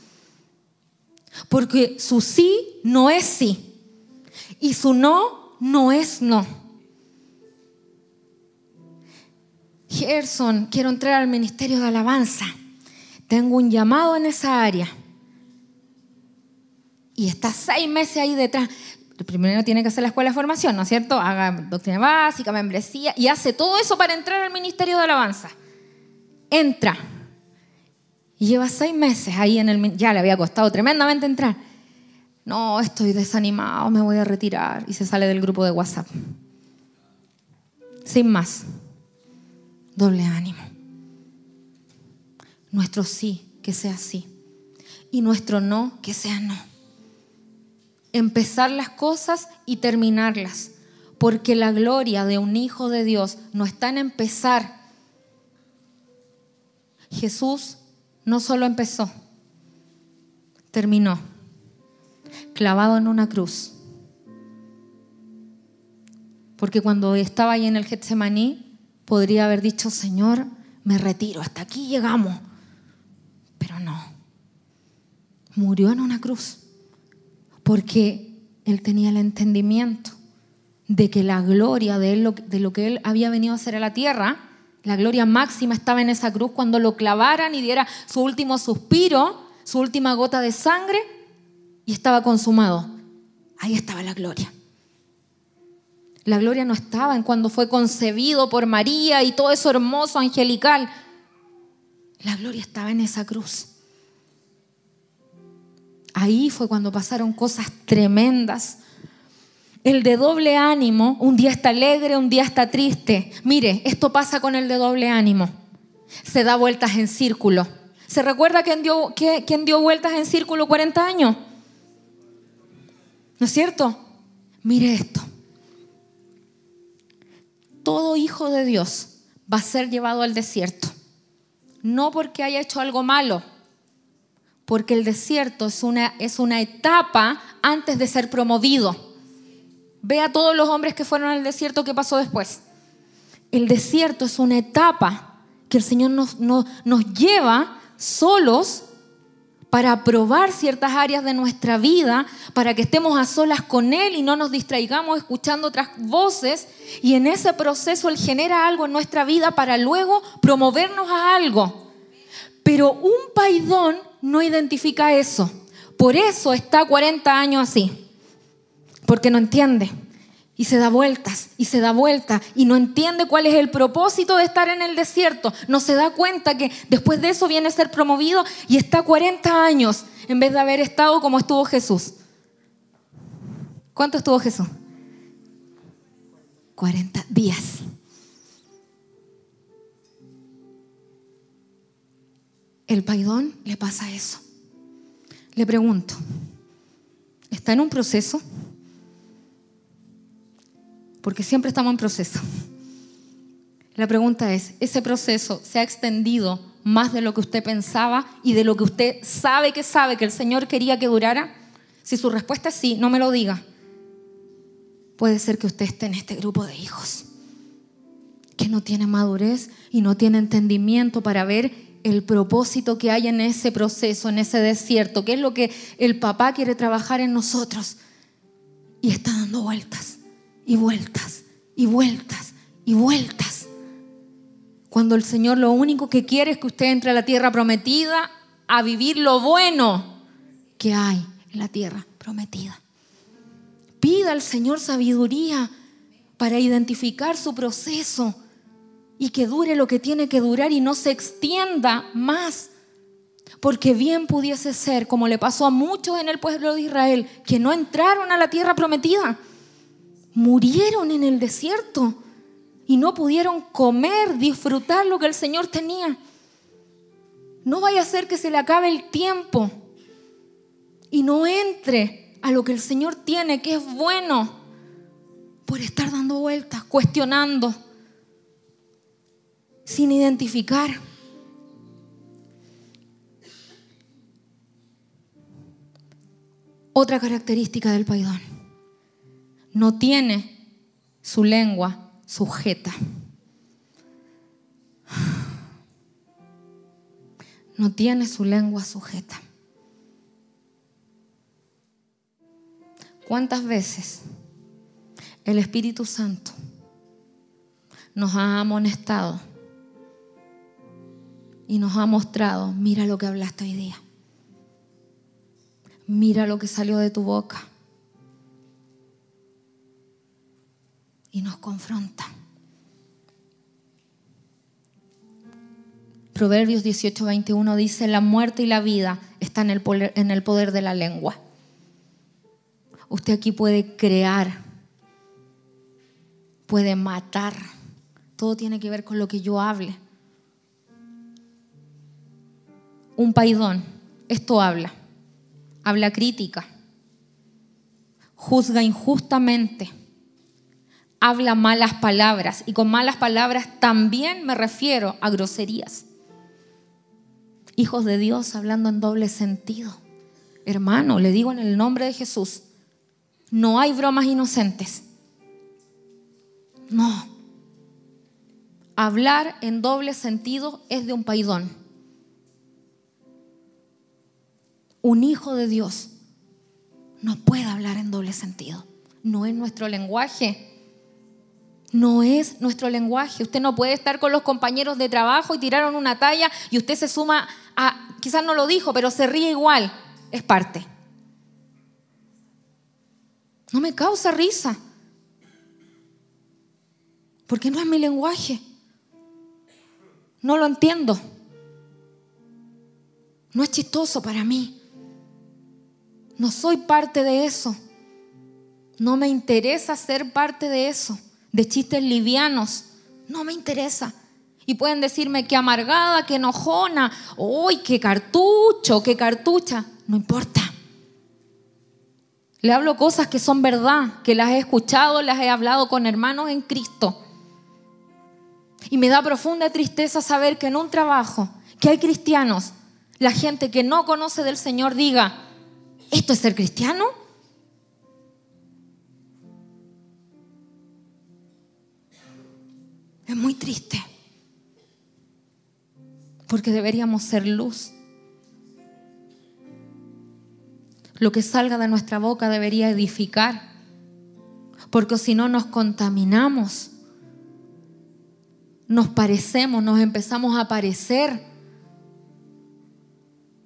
Porque su sí no es sí y su no no es no. Gerson, quiero entrar al ministerio de alabanza tengo un llamado en esa área. Y está seis meses ahí detrás. Primero tiene que hacer la escuela de formación, ¿no es cierto? Haga doctrina básica, membresía, y hace todo eso para entrar al ministerio de alabanza. Entra. Y lleva seis meses ahí en el... Ya le había costado tremendamente entrar. No, estoy desanimado, me voy a retirar. Y se sale del grupo de WhatsApp. Sin más. Doble ánimo. Nuestro sí, que sea sí. Y nuestro no, que sea no. Empezar las cosas y terminarlas. Porque la gloria de un hijo de Dios no está en empezar. Jesús no solo empezó, terminó, clavado en una cruz. Porque cuando estaba ahí en el Getsemaní, podría haber dicho, Señor, me retiro, hasta aquí llegamos. Pero no. Murió en una cruz porque él tenía el entendimiento de que la gloria de, él, de lo que él había venido a hacer a la tierra, la gloria máxima estaba en esa cruz cuando lo clavaran y diera su último suspiro, su última gota de sangre y estaba consumado. Ahí estaba la gloria. La gloria no estaba en cuando fue concebido por María y todo eso hermoso, angelical. La gloria estaba en esa cruz. Ahí fue cuando pasaron cosas tremendas. El de doble ánimo, un día está alegre, un día está triste. Mire, esto pasa con el de doble ánimo. Se da vueltas en círculo. ¿Se recuerda quién dio, quién dio vueltas en círculo 40 años? ¿No es cierto? Mire esto. Todo hijo de Dios va a ser llevado al desierto no porque haya hecho algo malo, porque el desierto es una, es una etapa antes de ser promovido. Ve a todos los hombres que fueron al desierto, ¿qué pasó después? El desierto es una etapa que el Señor nos, nos lleva solos para probar ciertas áreas de nuestra vida, para que estemos a solas con Él y no nos distraigamos escuchando otras voces. Y en ese proceso Él genera algo en nuestra vida para luego promovernos a algo. Pero un paidón no identifica eso. Por eso está 40 años así. Porque no entiende y se da vueltas y se da vueltas y no entiende cuál es el propósito de estar en el desierto. No se da cuenta que después de eso viene a ser promovido y está 40 años en vez de haber estado como estuvo Jesús. ¿Cuánto estuvo Jesús? 40 días. El paidón le pasa eso. Le pregunto, ¿está en un proceso? porque siempre estamos en proceso. La pregunta es, ¿ese proceso se ha extendido más de lo que usted pensaba y de lo que usted sabe que sabe que el Señor quería que durara? Si su respuesta es sí, no me lo diga. Puede ser que usted esté en este grupo de hijos que no tiene madurez y no tiene entendimiento para ver el propósito que hay en ese proceso, en ese desierto, qué es lo que el papá quiere trabajar en nosotros. Y está dando vueltas y vueltas y vueltas y vueltas. Cuando el Señor lo único que quiere es que usted entre a la tierra prometida a vivir lo bueno que hay en la tierra prometida. Pida al Señor sabiduría para identificar su proceso y que dure lo que tiene que durar y no se extienda más. Porque bien pudiese ser, como le pasó a muchos en el pueblo de Israel, que no entraron a la tierra prometida, murieron en el desierto y no pudieron comer, disfrutar lo que el Señor tenía. No vaya a ser que se le acabe el tiempo y no entre a lo que el Señor tiene, que es bueno, por estar dando vueltas, cuestionando sin identificar. Otra característica del paidón, no tiene su lengua sujeta. No tiene su lengua sujeta. ¿Cuántas veces el Espíritu Santo nos ha amonestado y nos ha mostrado, mira lo que hablaste hoy día. Mira lo que salió de tu boca. Y nos confronta. Proverbios 18, 21 dice, la muerte y la vida están en el poder, en el poder de la lengua. Usted aquí puede crear, puede matar. Todo tiene que ver con lo que yo hable. Un paidón, esto habla, habla crítica, juzga injustamente, habla malas palabras y con malas palabras también me refiero a groserías. Hijos de Dios hablando en doble sentido. Hermano, le digo en el nombre de Jesús, no hay bromas inocentes. No. Hablar en doble sentido es de un paidón. Un hijo de Dios no puede hablar en doble sentido. No es nuestro lenguaje. No es nuestro lenguaje. Usted no puede estar con los compañeros de trabajo y tiraron una talla y usted se suma a, quizás no lo dijo, pero se ríe igual. Es parte. No me causa risa. Porque no es mi lenguaje. No lo entiendo. No es chistoso para mí. No soy parte de eso. No me interesa ser parte de eso, de chistes livianos. No me interesa. Y pueden decirme que amargada, que enojona, uy, qué cartucho, qué cartucha. No importa. Le hablo cosas que son verdad, que las he escuchado, las he hablado con hermanos en Cristo. Y me da profunda tristeza saber que en un trabajo que hay cristianos, la gente que no conoce del Señor diga, ¿Esto es ser cristiano? Es muy triste. Porque deberíamos ser luz. Lo que salga de nuestra boca debería edificar. Porque si no nos contaminamos, nos parecemos, nos empezamos a parecer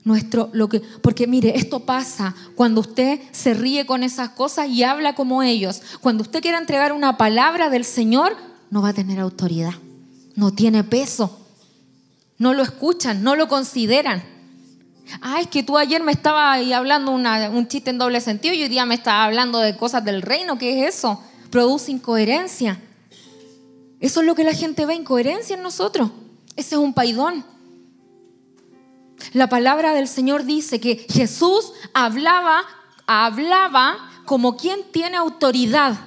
nuestro, lo que, porque mire, esto pasa cuando usted se ríe con esas cosas y habla como ellos. Cuando usted quiera entregar una palabra del Señor, no va a tener autoridad, no tiene peso, no lo escuchan, no lo consideran. Ah, es que tú ayer me estabas hablando un chiste en doble sentido y hoy día me estaba hablando de cosas del reino. ¿Qué es eso? Produce incoherencia. Eso es lo que la gente ve, incoherencia en nosotros. Ese es un paidón. La palabra del Señor dice que Jesús hablaba, hablaba como quien tiene autoridad.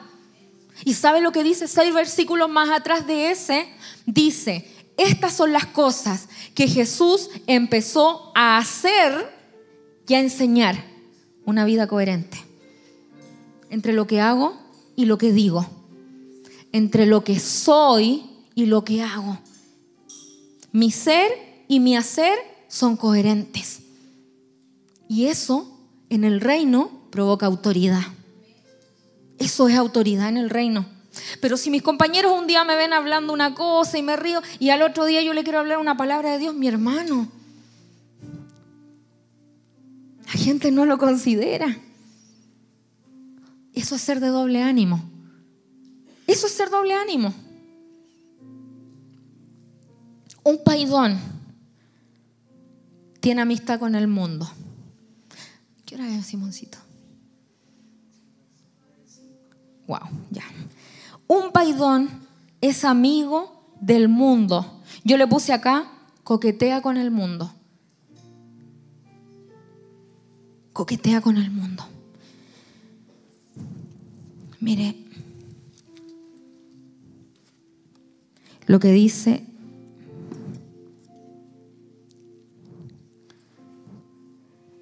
¿Y sabe lo que dice seis versículos más atrás de ese? Dice, estas son las cosas que Jesús empezó a hacer y a enseñar una vida coherente entre lo que hago y lo que digo, entre lo que soy y lo que hago. Mi ser y mi hacer son coherentes. Y eso en el reino provoca autoridad. Eso es autoridad en el reino. Pero si mis compañeros un día me ven hablando una cosa y me río y al otro día yo le quiero hablar una palabra de Dios, mi hermano, la gente no lo considera. Eso es ser de doble ánimo. Eso es ser doble ánimo. Un paidón tiene amistad con el mundo. ¿Qué hora es, Simoncito? Wow, ya. Un paidón es amigo del mundo. Yo le puse acá, coquetea con el mundo. Coquetea con el mundo. Mire, lo que dice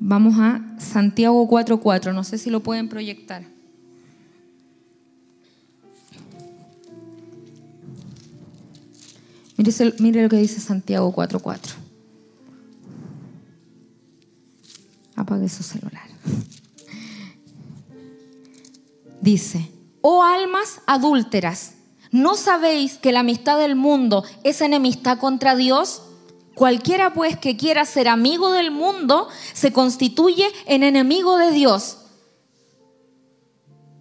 Vamos a Santiago 4.4, no sé si lo pueden proyectar. Mire, lo que dice Santiago 4.4. Apague su celular. Dice, oh almas adúlteras, ¿no sabéis que la amistad del mundo es enemistad contra Dios? Cualquiera pues que quiera ser amigo del mundo se constituye en enemigo de Dios.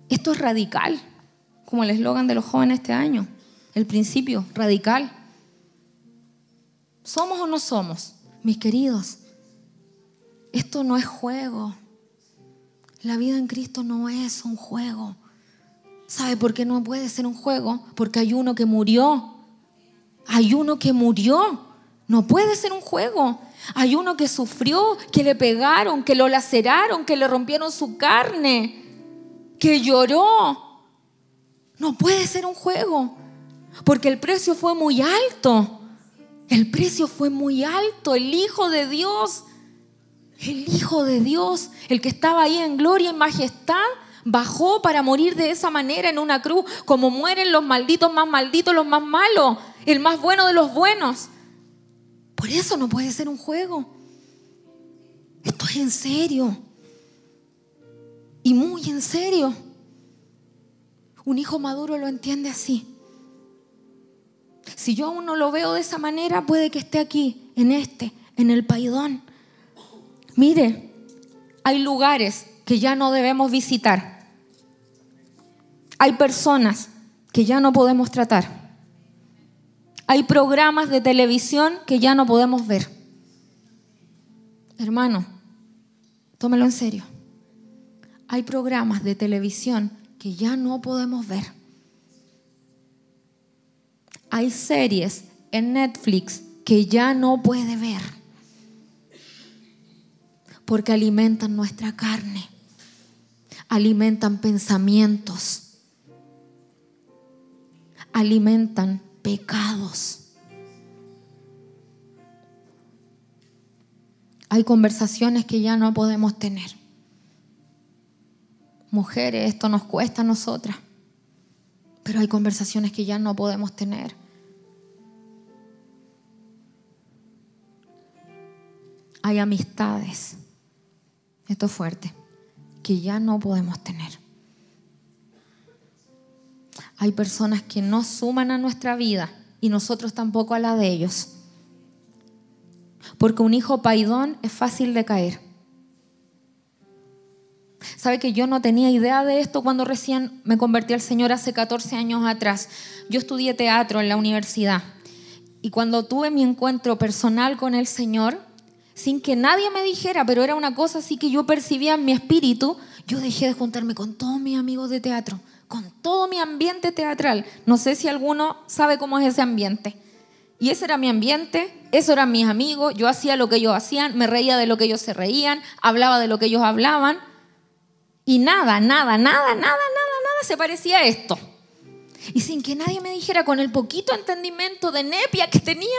Esto es radical, como el eslogan de los jóvenes este año, el principio, radical. ¿Somos o no somos? Mis queridos, esto no es juego. La vida en Cristo no es un juego. ¿Sabe por qué no puede ser un juego? Porque hay uno que murió. Hay uno que murió no puede ser un juego. Hay uno que sufrió, que le pegaron, que lo laceraron, que le rompieron su carne, que lloró. No puede ser un juego, porque el precio fue muy alto. El precio fue muy alto. El Hijo de Dios, el Hijo de Dios, el que estaba ahí en gloria y majestad, bajó para morir de esa manera en una cruz, como mueren los malditos más malditos, los más malos, el más bueno de los buenos. Por eso no puede ser un juego. Esto es en serio. Y muy en serio. Un hijo maduro lo entiende así. Si yo aún no lo veo de esa manera, puede que esté aquí, en este, en el paidón. Mire, hay lugares que ya no debemos visitar. Hay personas que ya no podemos tratar. Hay programas de televisión que ya no podemos ver. Hermano, tómelo en serio. Hay programas de televisión que ya no podemos ver. Hay series en Netflix que ya no puede ver porque alimentan nuestra carne, alimentan pensamientos, alimentan pecados. Hay conversaciones que ya no podemos tener. Mujeres, esto nos cuesta a nosotras, pero hay conversaciones que ya no podemos tener. Hay amistades, esto es fuerte, que ya no podemos tener. Hay personas que no suman a nuestra vida y nosotros tampoco a la de ellos. Porque un hijo paidón es fácil de caer. ¿Sabe que yo no tenía idea de esto cuando recién me convertí al Señor hace 14 años atrás? Yo estudié teatro en la universidad y cuando tuve mi encuentro personal con el Señor, sin que nadie me dijera, pero era una cosa así que yo percibía en mi espíritu, yo dejé de juntarme con todos mis amigos de teatro con todo mi ambiente teatral. No sé si alguno sabe cómo es ese ambiente. Y ese era mi ambiente, esos eran mis amigos, yo hacía lo que ellos hacían, me reía de lo que ellos se reían, hablaba de lo que ellos hablaban. Y nada, nada, nada, nada, nada, nada se parecía a esto. Y sin que nadie me dijera, con el poquito entendimiento de nepia que tenía,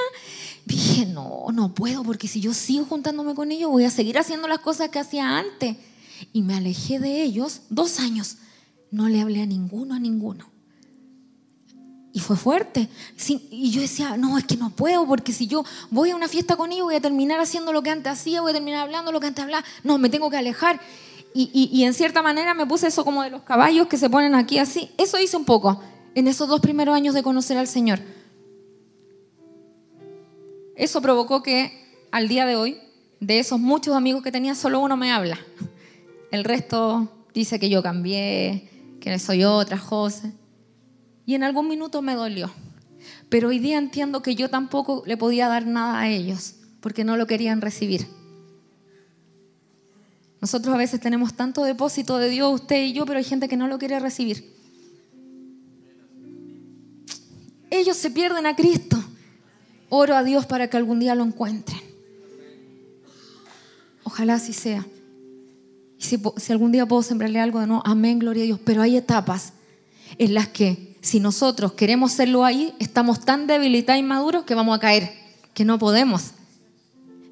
dije, no, no puedo, porque si yo sigo juntándome con ellos, voy a seguir haciendo las cosas que hacía antes. Y me alejé de ellos dos años no le hablé a ninguno, a ninguno. Y fue fuerte. y yo decía, no, es que no puedo, porque si yo voy a una fiesta con ellos, voy a terminar haciendo lo que antes hacía, voy a terminar hablando lo que antes hablaba. No, me tengo que alejar. Y, y, en cierta manera me puse eso como de los caballos que se ponen aquí así. Eso hice un poco en esos dos primeros años de conocer al Señor. Eso provocó que al día de hoy, de esos muchos amigos que tenía, solo uno me habla. El resto dice que yo cambié, que soy otra, José. Y en algún minuto me dolió. Pero hoy día entiendo que yo tampoco le podía dar nada a ellos, porque no lo querían recibir. Nosotros a veces tenemos tanto depósito de Dios, usted y yo, pero hay gente que no lo quiere recibir. Ellos se pierden a Cristo. Oro a Dios para que algún día lo encuentren. Ojalá así sea. Y si, algún día puedo sembrarle algo de nuevo, amén, gloria a Dios. Pero hay etapas en las que si nosotros queremos serlo ahí, estamos tan debilitados y maduros que vamos a caer, que no podemos.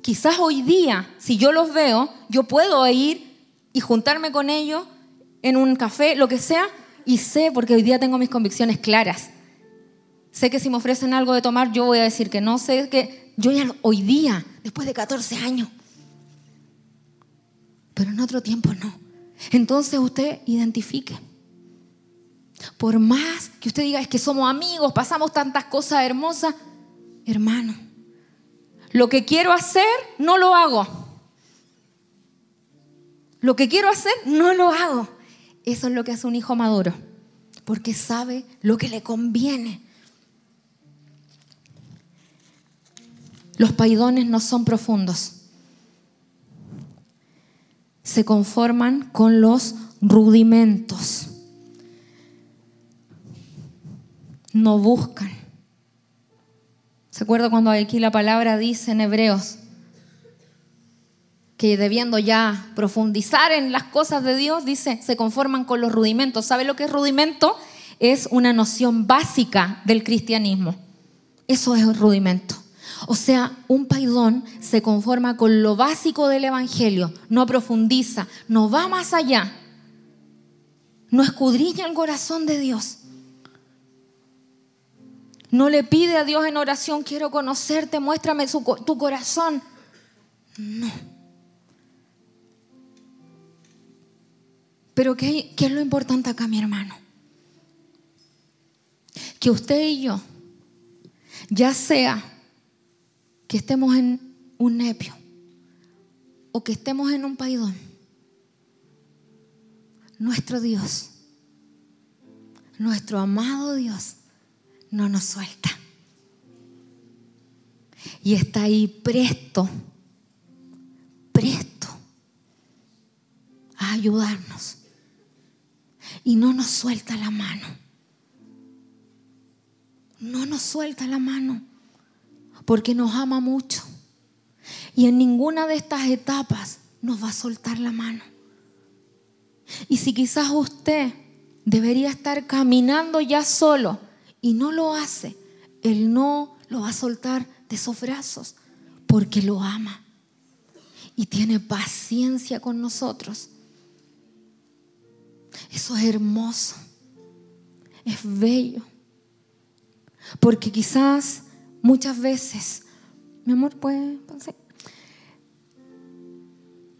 Quizás hoy día, si yo los veo, yo puedo ir y juntarme con ellos en un café, lo que sea, y sé, porque hoy día tengo mis convicciones claras. Sé que si me ofrecen algo de tomar, yo voy a decir que no, sé que yo ya hoy día, después de 14 años, pero en otro tiempo no. Entonces usted identifique. Por más que usted diga, es que somos amigos, pasamos tantas cosas hermosas, hermano, lo que quiero hacer, no lo hago. Lo que quiero hacer, no lo hago. Eso es lo que hace un hijo maduro, porque sabe lo que le conviene. Los paidones no son profundos. Se conforman con los rudimentos. no buscan. ¿Se acuerda cuando aquí la palabra dice en Hebreos que debiendo ya profundizar en las cosas de Dios, dice, se conforman con los rudimentos. ¿Sabe lo que es rudimento? Es una noción básica del cristianismo. Eso es rudimento. O sea, un paidón se conforma con lo básico del Evangelio, no profundiza, no va más allá, no escudriña el corazón de Dios. No le pide a Dios en oración, quiero conocerte, muéstrame tu corazón. No. Pero ¿qué, ¿qué es lo importante acá, mi hermano? Que usted y yo, ya sea que estemos en un nepio o que estemos en un paidón, nuestro Dios, nuestro amado Dios, no nos suelta. Y está ahí presto, presto a ayudarnos. Y no nos suelta la mano. No nos suelta la mano porque nos ama mucho. Y en ninguna de estas etapas nos va a soltar la mano. Y si quizás usted debería estar caminando ya solo, y no lo hace, Él no lo va a soltar de esos brazos porque lo ama y tiene paciencia con nosotros. Eso es hermoso, es bello, porque quizás muchas veces, mi amor, puede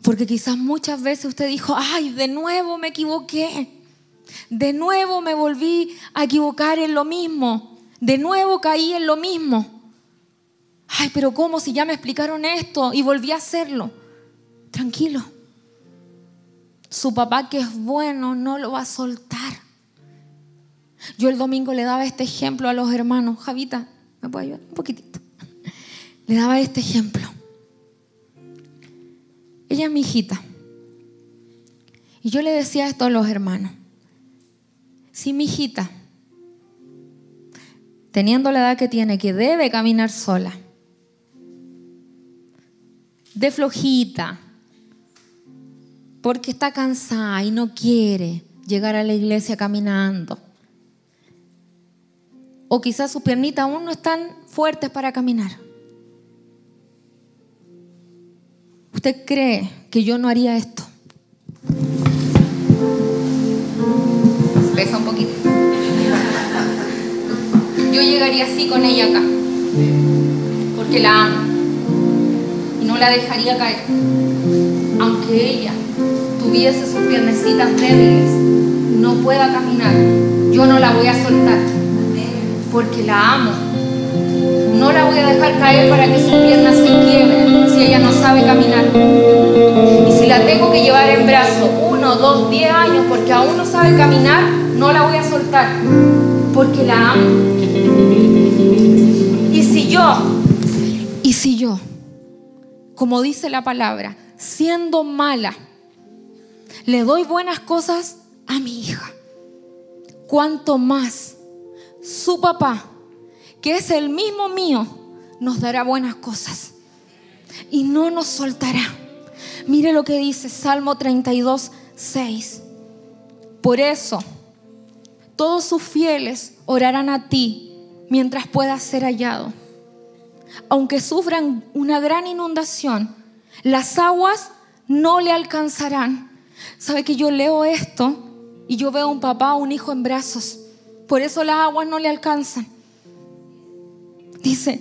porque quizás muchas veces usted dijo, ay, de nuevo me equivoqué. De nuevo me volví a equivocar en lo mismo. De nuevo caí en lo mismo. Ay, pero ¿cómo si ya me explicaron esto y volví a hacerlo? Tranquilo. Su papá que es bueno no lo va a soltar. Yo el domingo le daba este ejemplo a los hermanos. Javita, ¿me puede ayudar? Un poquitito. Le daba este ejemplo. Ella es mi hijita. Y yo le decía esto a los hermanos. Si mi hijita, teniendo la edad que tiene, que debe caminar sola, de flojita, porque está cansada y no quiere llegar a la iglesia caminando, o quizás sus piernitas aún no están fuertes para caminar. ¿Usted cree que yo no haría esto? un poquito. yo llegaría así con ella acá, porque la amo y no la dejaría caer, aunque ella tuviese sus piernecitas débiles, no pueda caminar, yo no la voy a soltar, porque la amo. No la voy a dejar caer para que sus piernas se quiebren si ella no sabe caminar. Y si la tengo que llevar en brazos uno, dos, diez años porque aún no sabe caminar, no la voy a soltar porque la amo. Y si yo, y si yo, como dice la palabra, siendo mala, le doy buenas cosas a mi hija, cuanto más su papá, que es el mismo mío, nos dará buenas cosas y no nos soltará. Mire lo que dice Salmo 32, 6. Por eso, todos sus fieles orarán a ti mientras puedas ser hallado. Aunque sufran una gran inundación, las aguas no le alcanzarán. ¿Sabe que yo leo esto y yo veo a un papá, un hijo en brazos? Por eso las aguas no le alcanzan. Dice,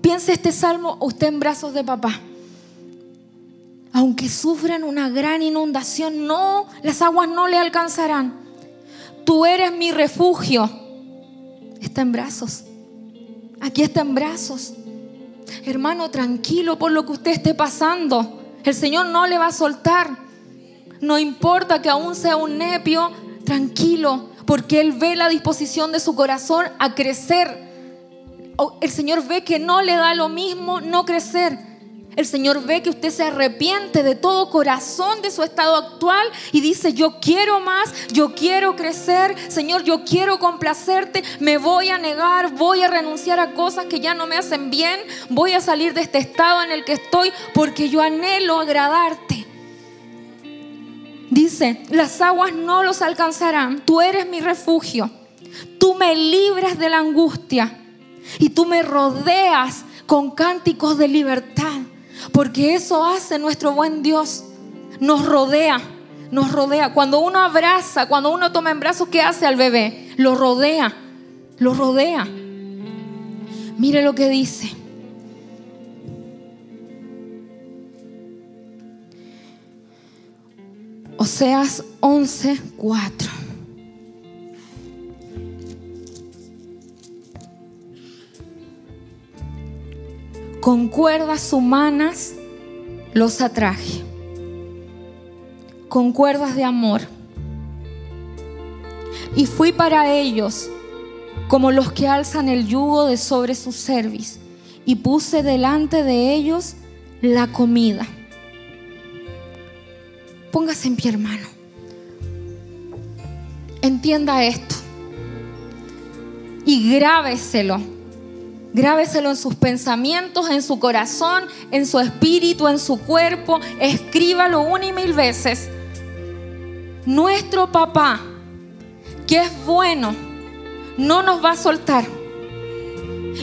piense este salmo usted en brazos de papá. Aunque sufran una gran inundación, no, las aguas no le alcanzarán. Tú eres mi refugio. Está en brazos. Aquí está en brazos. Hermano, tranquilo por lo que usted esté pasando. El Señor no le va a soltar. No importa que aún sea un nepio, tranquilo, porque Él ve la disposición de su corazón a crecer. El Señor ve que no le da lo mismo no crecer. El Señor ve que usted se arrepiente de todo corazón de su estado actual y dice, yo quiero más, yo quiero crecer, Señor, yo quiero complacerte, me voy a negar, voy a renunciar a cosas que ya no me hacen bien, voy a salir de este estado en el que estoy porque yo anhelo agradarte. Dice, las aguas no los alcanzarán, tú eres mi refugio, tú me libras de la angustia y tú me rodeas con cánticos de libertad. Porque eso hace nuestro buen Dios. Nos rodea, nos rodea. Cuando uno abraza, cuando uno toma en brazos, ¿qué hace al bebé? Lo rodea, lo rodea. Mire lo que dice. Oseas 11, 4. con cuerdas humanas los atraje, con cuerdas de amor. Y fui para ellos como los que alzan el yugo de sobre su cerviz, y puse delante de ellos la comida. Póngase en pie, hermano. Entienda esto y grábeselo Grábeselo en sus pensamientos, en su corazón, en su espíritu, en su cuerpo. Escríbalo una y mil veces. Nuestro papá, que es bueno, no nos va a soltar.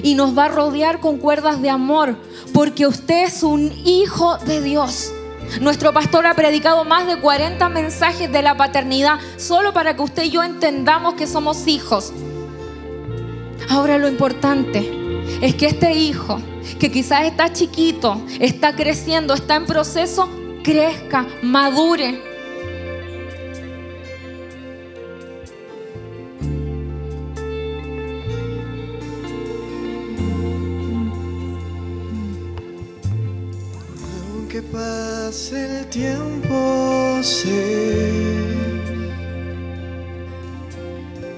Y nos va a rodear con cuerdas de amor, porque usted es un hijo de Dios. Nuestro pastor ha predicado más de 40 mensajes de la paternidad, solo para que usted y yo entendamos que somos hijos. Ahora lo importante es que este hijo, que quizás está chiquito, está creciendo, está en proceso, crezca, madure. Pase el tiempo, sé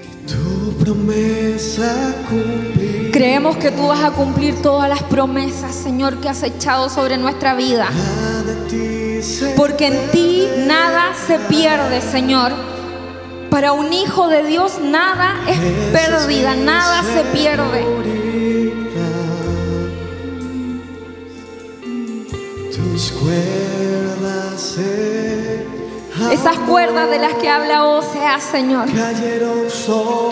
que tu promesa cumplirá. Creemos que tú vas a cumplir todas las promesas, Señor, que has echado sobre nuestra vida. Porque en ti nada se pierde, Señor. Para un hijo de Dios nada es pérdida, nada se pierde. Esas cuerdas de las que habla Osea, Señor,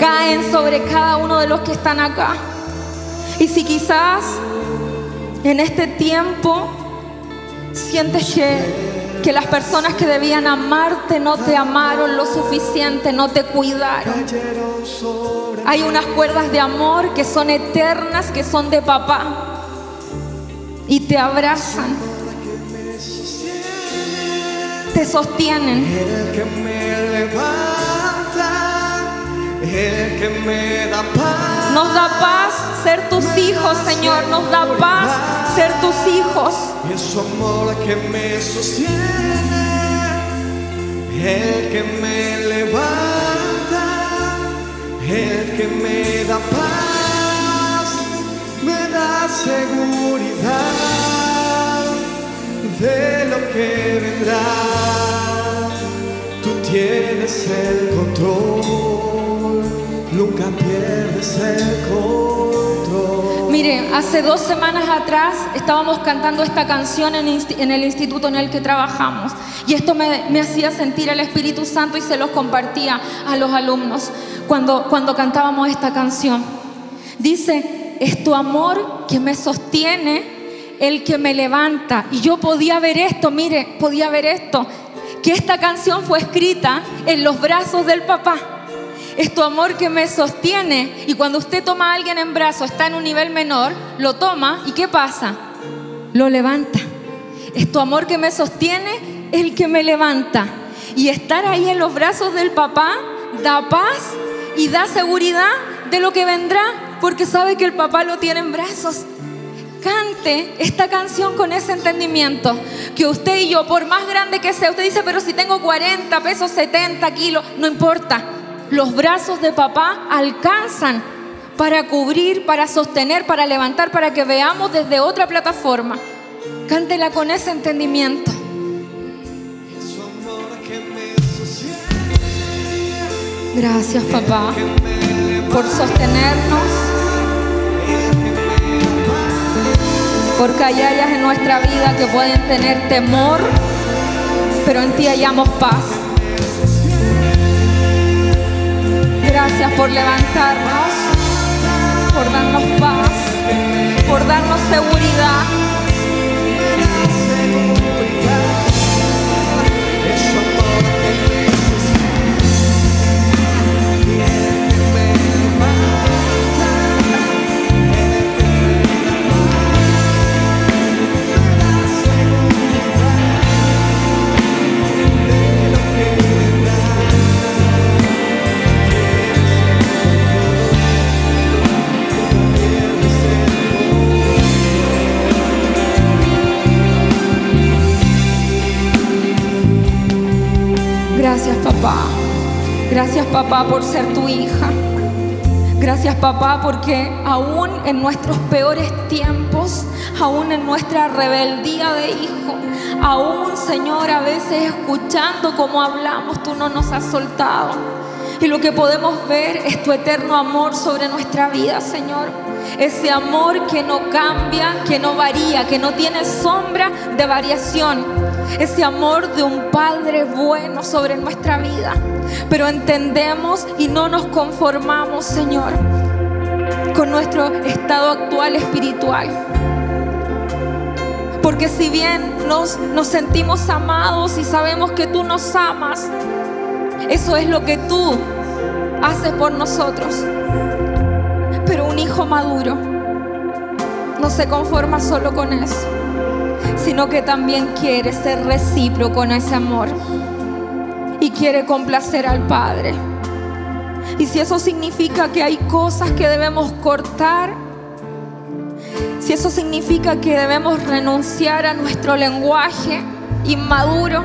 caen sobre cada uno de los que están acá. Y si quizás en este tiempo sientes que, que las personas que debían amarte no te amaron lo suficiente, no te cuidaron. Hay unas cuerdas de amor que son eternas, que son de papá. Y te abrazan. Te sostienen. El que me levanta, el que me da paz. Nos da paz ser tus hijos, Señor. Nos da paz ser tus hijos. Y es su amor que me sostiene, el que me levanta, el que me da paz, me da seguridad de lo que vendrá. Tienes el control, nunca pierdes el control. Mire, hace dos semanas atrás estábamos cantando esta canción en, el instituto en el que trabajamos y esto me, me hacía sentir el Espíritu Santo y se los compartía a los alumnos cuando, cuando cantábamos esta canción. Dice, es tu amor que me sostiene, el que me levanta. Y yo podía ver esto, mire, podía ver esto, que esta canción fue escrita en los brazos del papá. Es tu amor que me sostiene. Y cuando usted toma a alguien en brazos, está en un nivel menor, lo toma y ¿qué pasa? Lo levanta. Es tu amor que me sostiene, el que me levanta. Y estar ahí en los brazos del papá da paz y da seguridad de lo que vendrá, porque sabe que el papá lo tiene en brazos. Cante esta canción con ese entendimiento. Que usted y yo, por más grande que sea, usted dice, pero si tengo 40 pesos, 70 kilos, no importa. Los brazos de papá alcanzan para cubrir, para sostener, para levantar, para que veamos desde otra plataforma. Cántela con ese entendimiento. Gracias, papá, por sostenernos, porque hay áreas en nuestra vida que pueden tener temor, pero en ti hallamos paz. Gracias por levantarnos, por darnos paz, por darnos seguridad. Gracias papá. Gracias papá por ser tu hija. Gracias papá porque aún en nuestros peores tiempos, aún en nuestra rebeldía de hijo, aún Señor a veces escuchando cómo hablamos, tú no nos has soltado. Y lo que podemos ver es tu eterno amor sobre nuestra vida, Señor. Ese amor que no cambia, que no varía, que no tiene sombra de variación. Ese amor de un Padre bueno sobre nuestra vida. Pero entendemos y no nos conformamos, Señor, con nuestro estado actual espiritual. Porque si bien nos, nos sentimos amados y sabemos que tú nos amas, eso es lo que tú haces por nosotros. Pero un hijo maduro no se conforma solo con eso, sino que también quiere ser recíproco con ese amor y quiere complacer al Padre. Y si eso significa que hay cosas que debemos cortar, si eso significa que debemos renunciar a nuestro lenguaje inmaduro,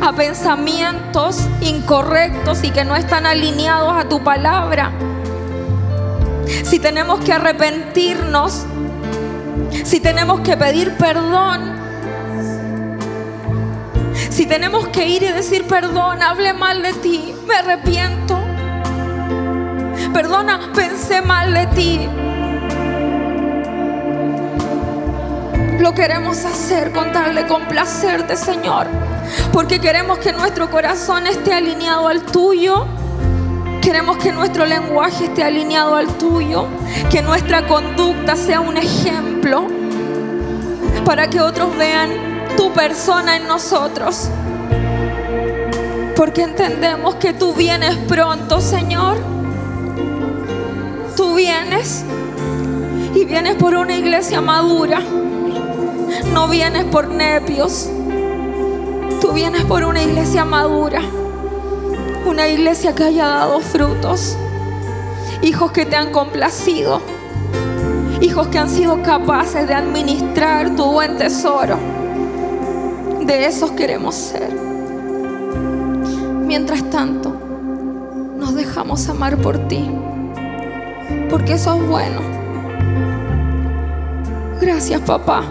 a pensamientos incorrectos y que no están alineados a tu palabra, si tenemos que arrepentirnos, si tenemos que pedir perdón, si tenemos que ir y decir perdón, hable mal de ti, me arrepiento. Perdona, pensé mal de ti. Lo queremos hacer con tal complacerte, Señor. Porque queremos que nuestro corazón esté alineado al tuyo. Queremos que nuestro lenguaje esté alineado al tuyo. Que nuestra conducta sea un ejemplo. Para que otros vean tu persona en nosotros. Porque entendemos que tú vienes pronto, Señor. vienes y vienes por una iglesia madura. No vienes por nepios. Tú vienes por una iglesia madura. Una iglesia que haya dado frutos. Hijos que te han complacido. Hijos que han sido capaces de administrar tu buen tesoro. De esos queremos ser. Mientras tanto, nos dejamos amar por ti. Porque eso es bueno. Gracias, papá,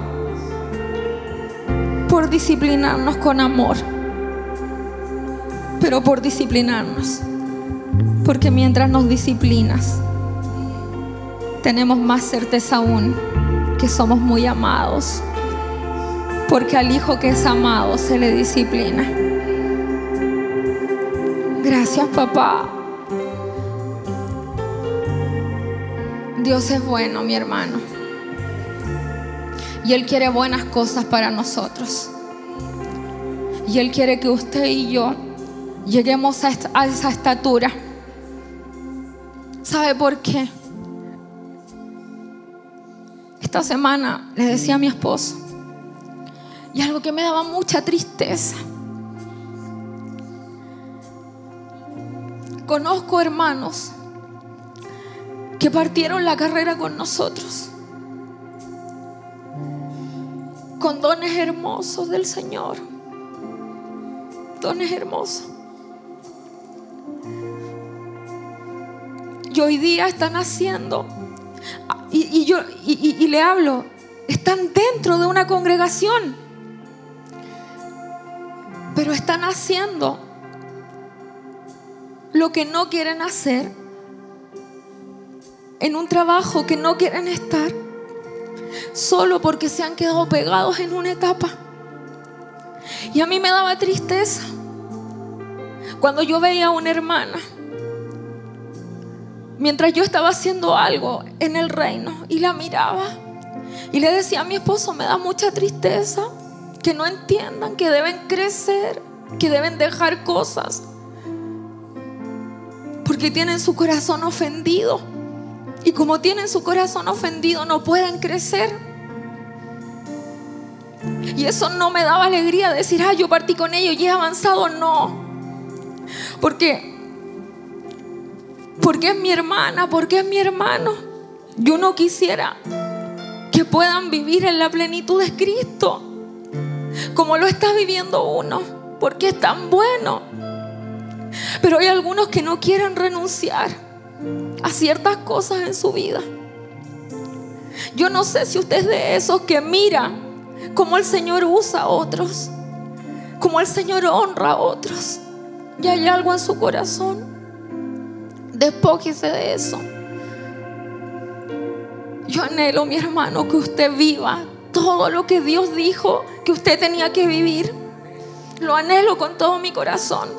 por disciplinarnos con amor. Pero por disciplinarnos. Porque mientras nos disciplinas, tenemos más certeza aún que somos muy amados. Porque al hijo que es amado se le disciplina. Gracias, papá. Dios es bueno, mi hermano. Y Él quiere buenas cosas para nosotros. Y Él quiere que usted y yo lleguemos a, esa estatura. ¿Sabe por qué? Esta semana le decía a mi esposo, y algo que me daba mucha tristeza. Conozco hermanos que partieron la carrera con nosotros, con dones hermosos del Señor, dones hermosos. Y hoy día están haciendo, y, yo y le hablo, están dentro de una congregación, pero están haciendo lo que no quieren hacer en un trabajo que no quieren estar solo porque se han quedado pegados en una etapa. Y a mí me daba tristeza cuando yo veía a una hermana mientras yo estaba haciendo algo en el reino y la miraba y le decía a mi esposo, me da mucha tristeza que no entiendan que deben crecer, que deben dejar cosas porque tienen su corazón ofendido. Y como tienen su corazón ofendido, no pueden crecer. Y eso no me daba alegría decir, ah, yo partí con ellos y he avanzado. No. Porque, porque es mi hermana, porque es mi hermano. Yo no quisiera que puedan vivir en la plenitud de Cristo, como lo está viviendo uno, porque es tan bueno. Pero hay algunos que no quieren renunciar a ciertas cosas en su vida. Yo no sé si usted es de esos que mira cómo el Señor usa a otros, cómo el Señor honra a otros. Y hay algo en su corazón. Despójese de eso. Yo anhelo, mi hermano, que usted viva todo lo que Dios dijo que usted tenía que vivir. Lo anhelo con todo mi corazón.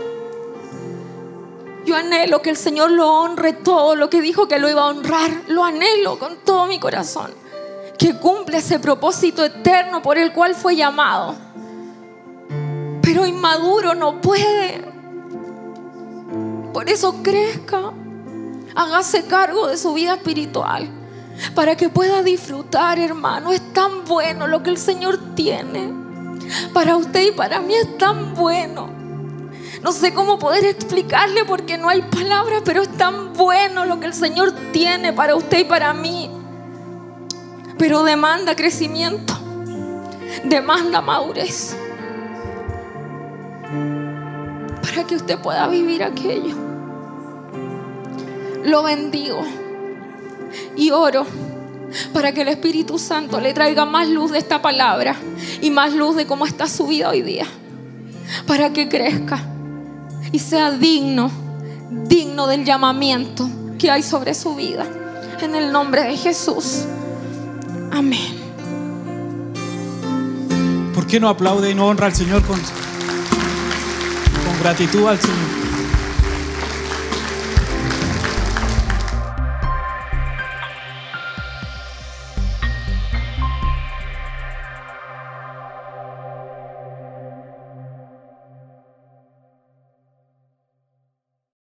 Yo anhelo que el Señor lo honre todo lo que dijo que lo iba a honrar. Lo anhelo con todo mi corazón. Que cumpla ese propósito eterno por el cual fue llamado. Pero inmaduro no puede. Por eso crezca. Hágase cargo de su vida espiritual. Para que pueda disfrutar, hermano. Es tan bueno lo que el Señor tiene. Para usted y para mí es tan bueno. No sé cómo poder explicarle porque no hay palabras, pero es tan bueno lo que el Señor tiene para usted y para mí. Pero demanda crecimiento, demanda madurez. Para que usted pueda vivir aquello. Lo bendigo y oro para que el Espíritu Santo le traiga más luz de esta palabra y más luz de cómo está su vida hoy día. Para que crezca y sea digno, digno del llamamiento que hay sobre su vida. En el nombre de Jesús. Amén. ¿Por qué no aplaude y no honra al Señor con, con gratitud al Señor?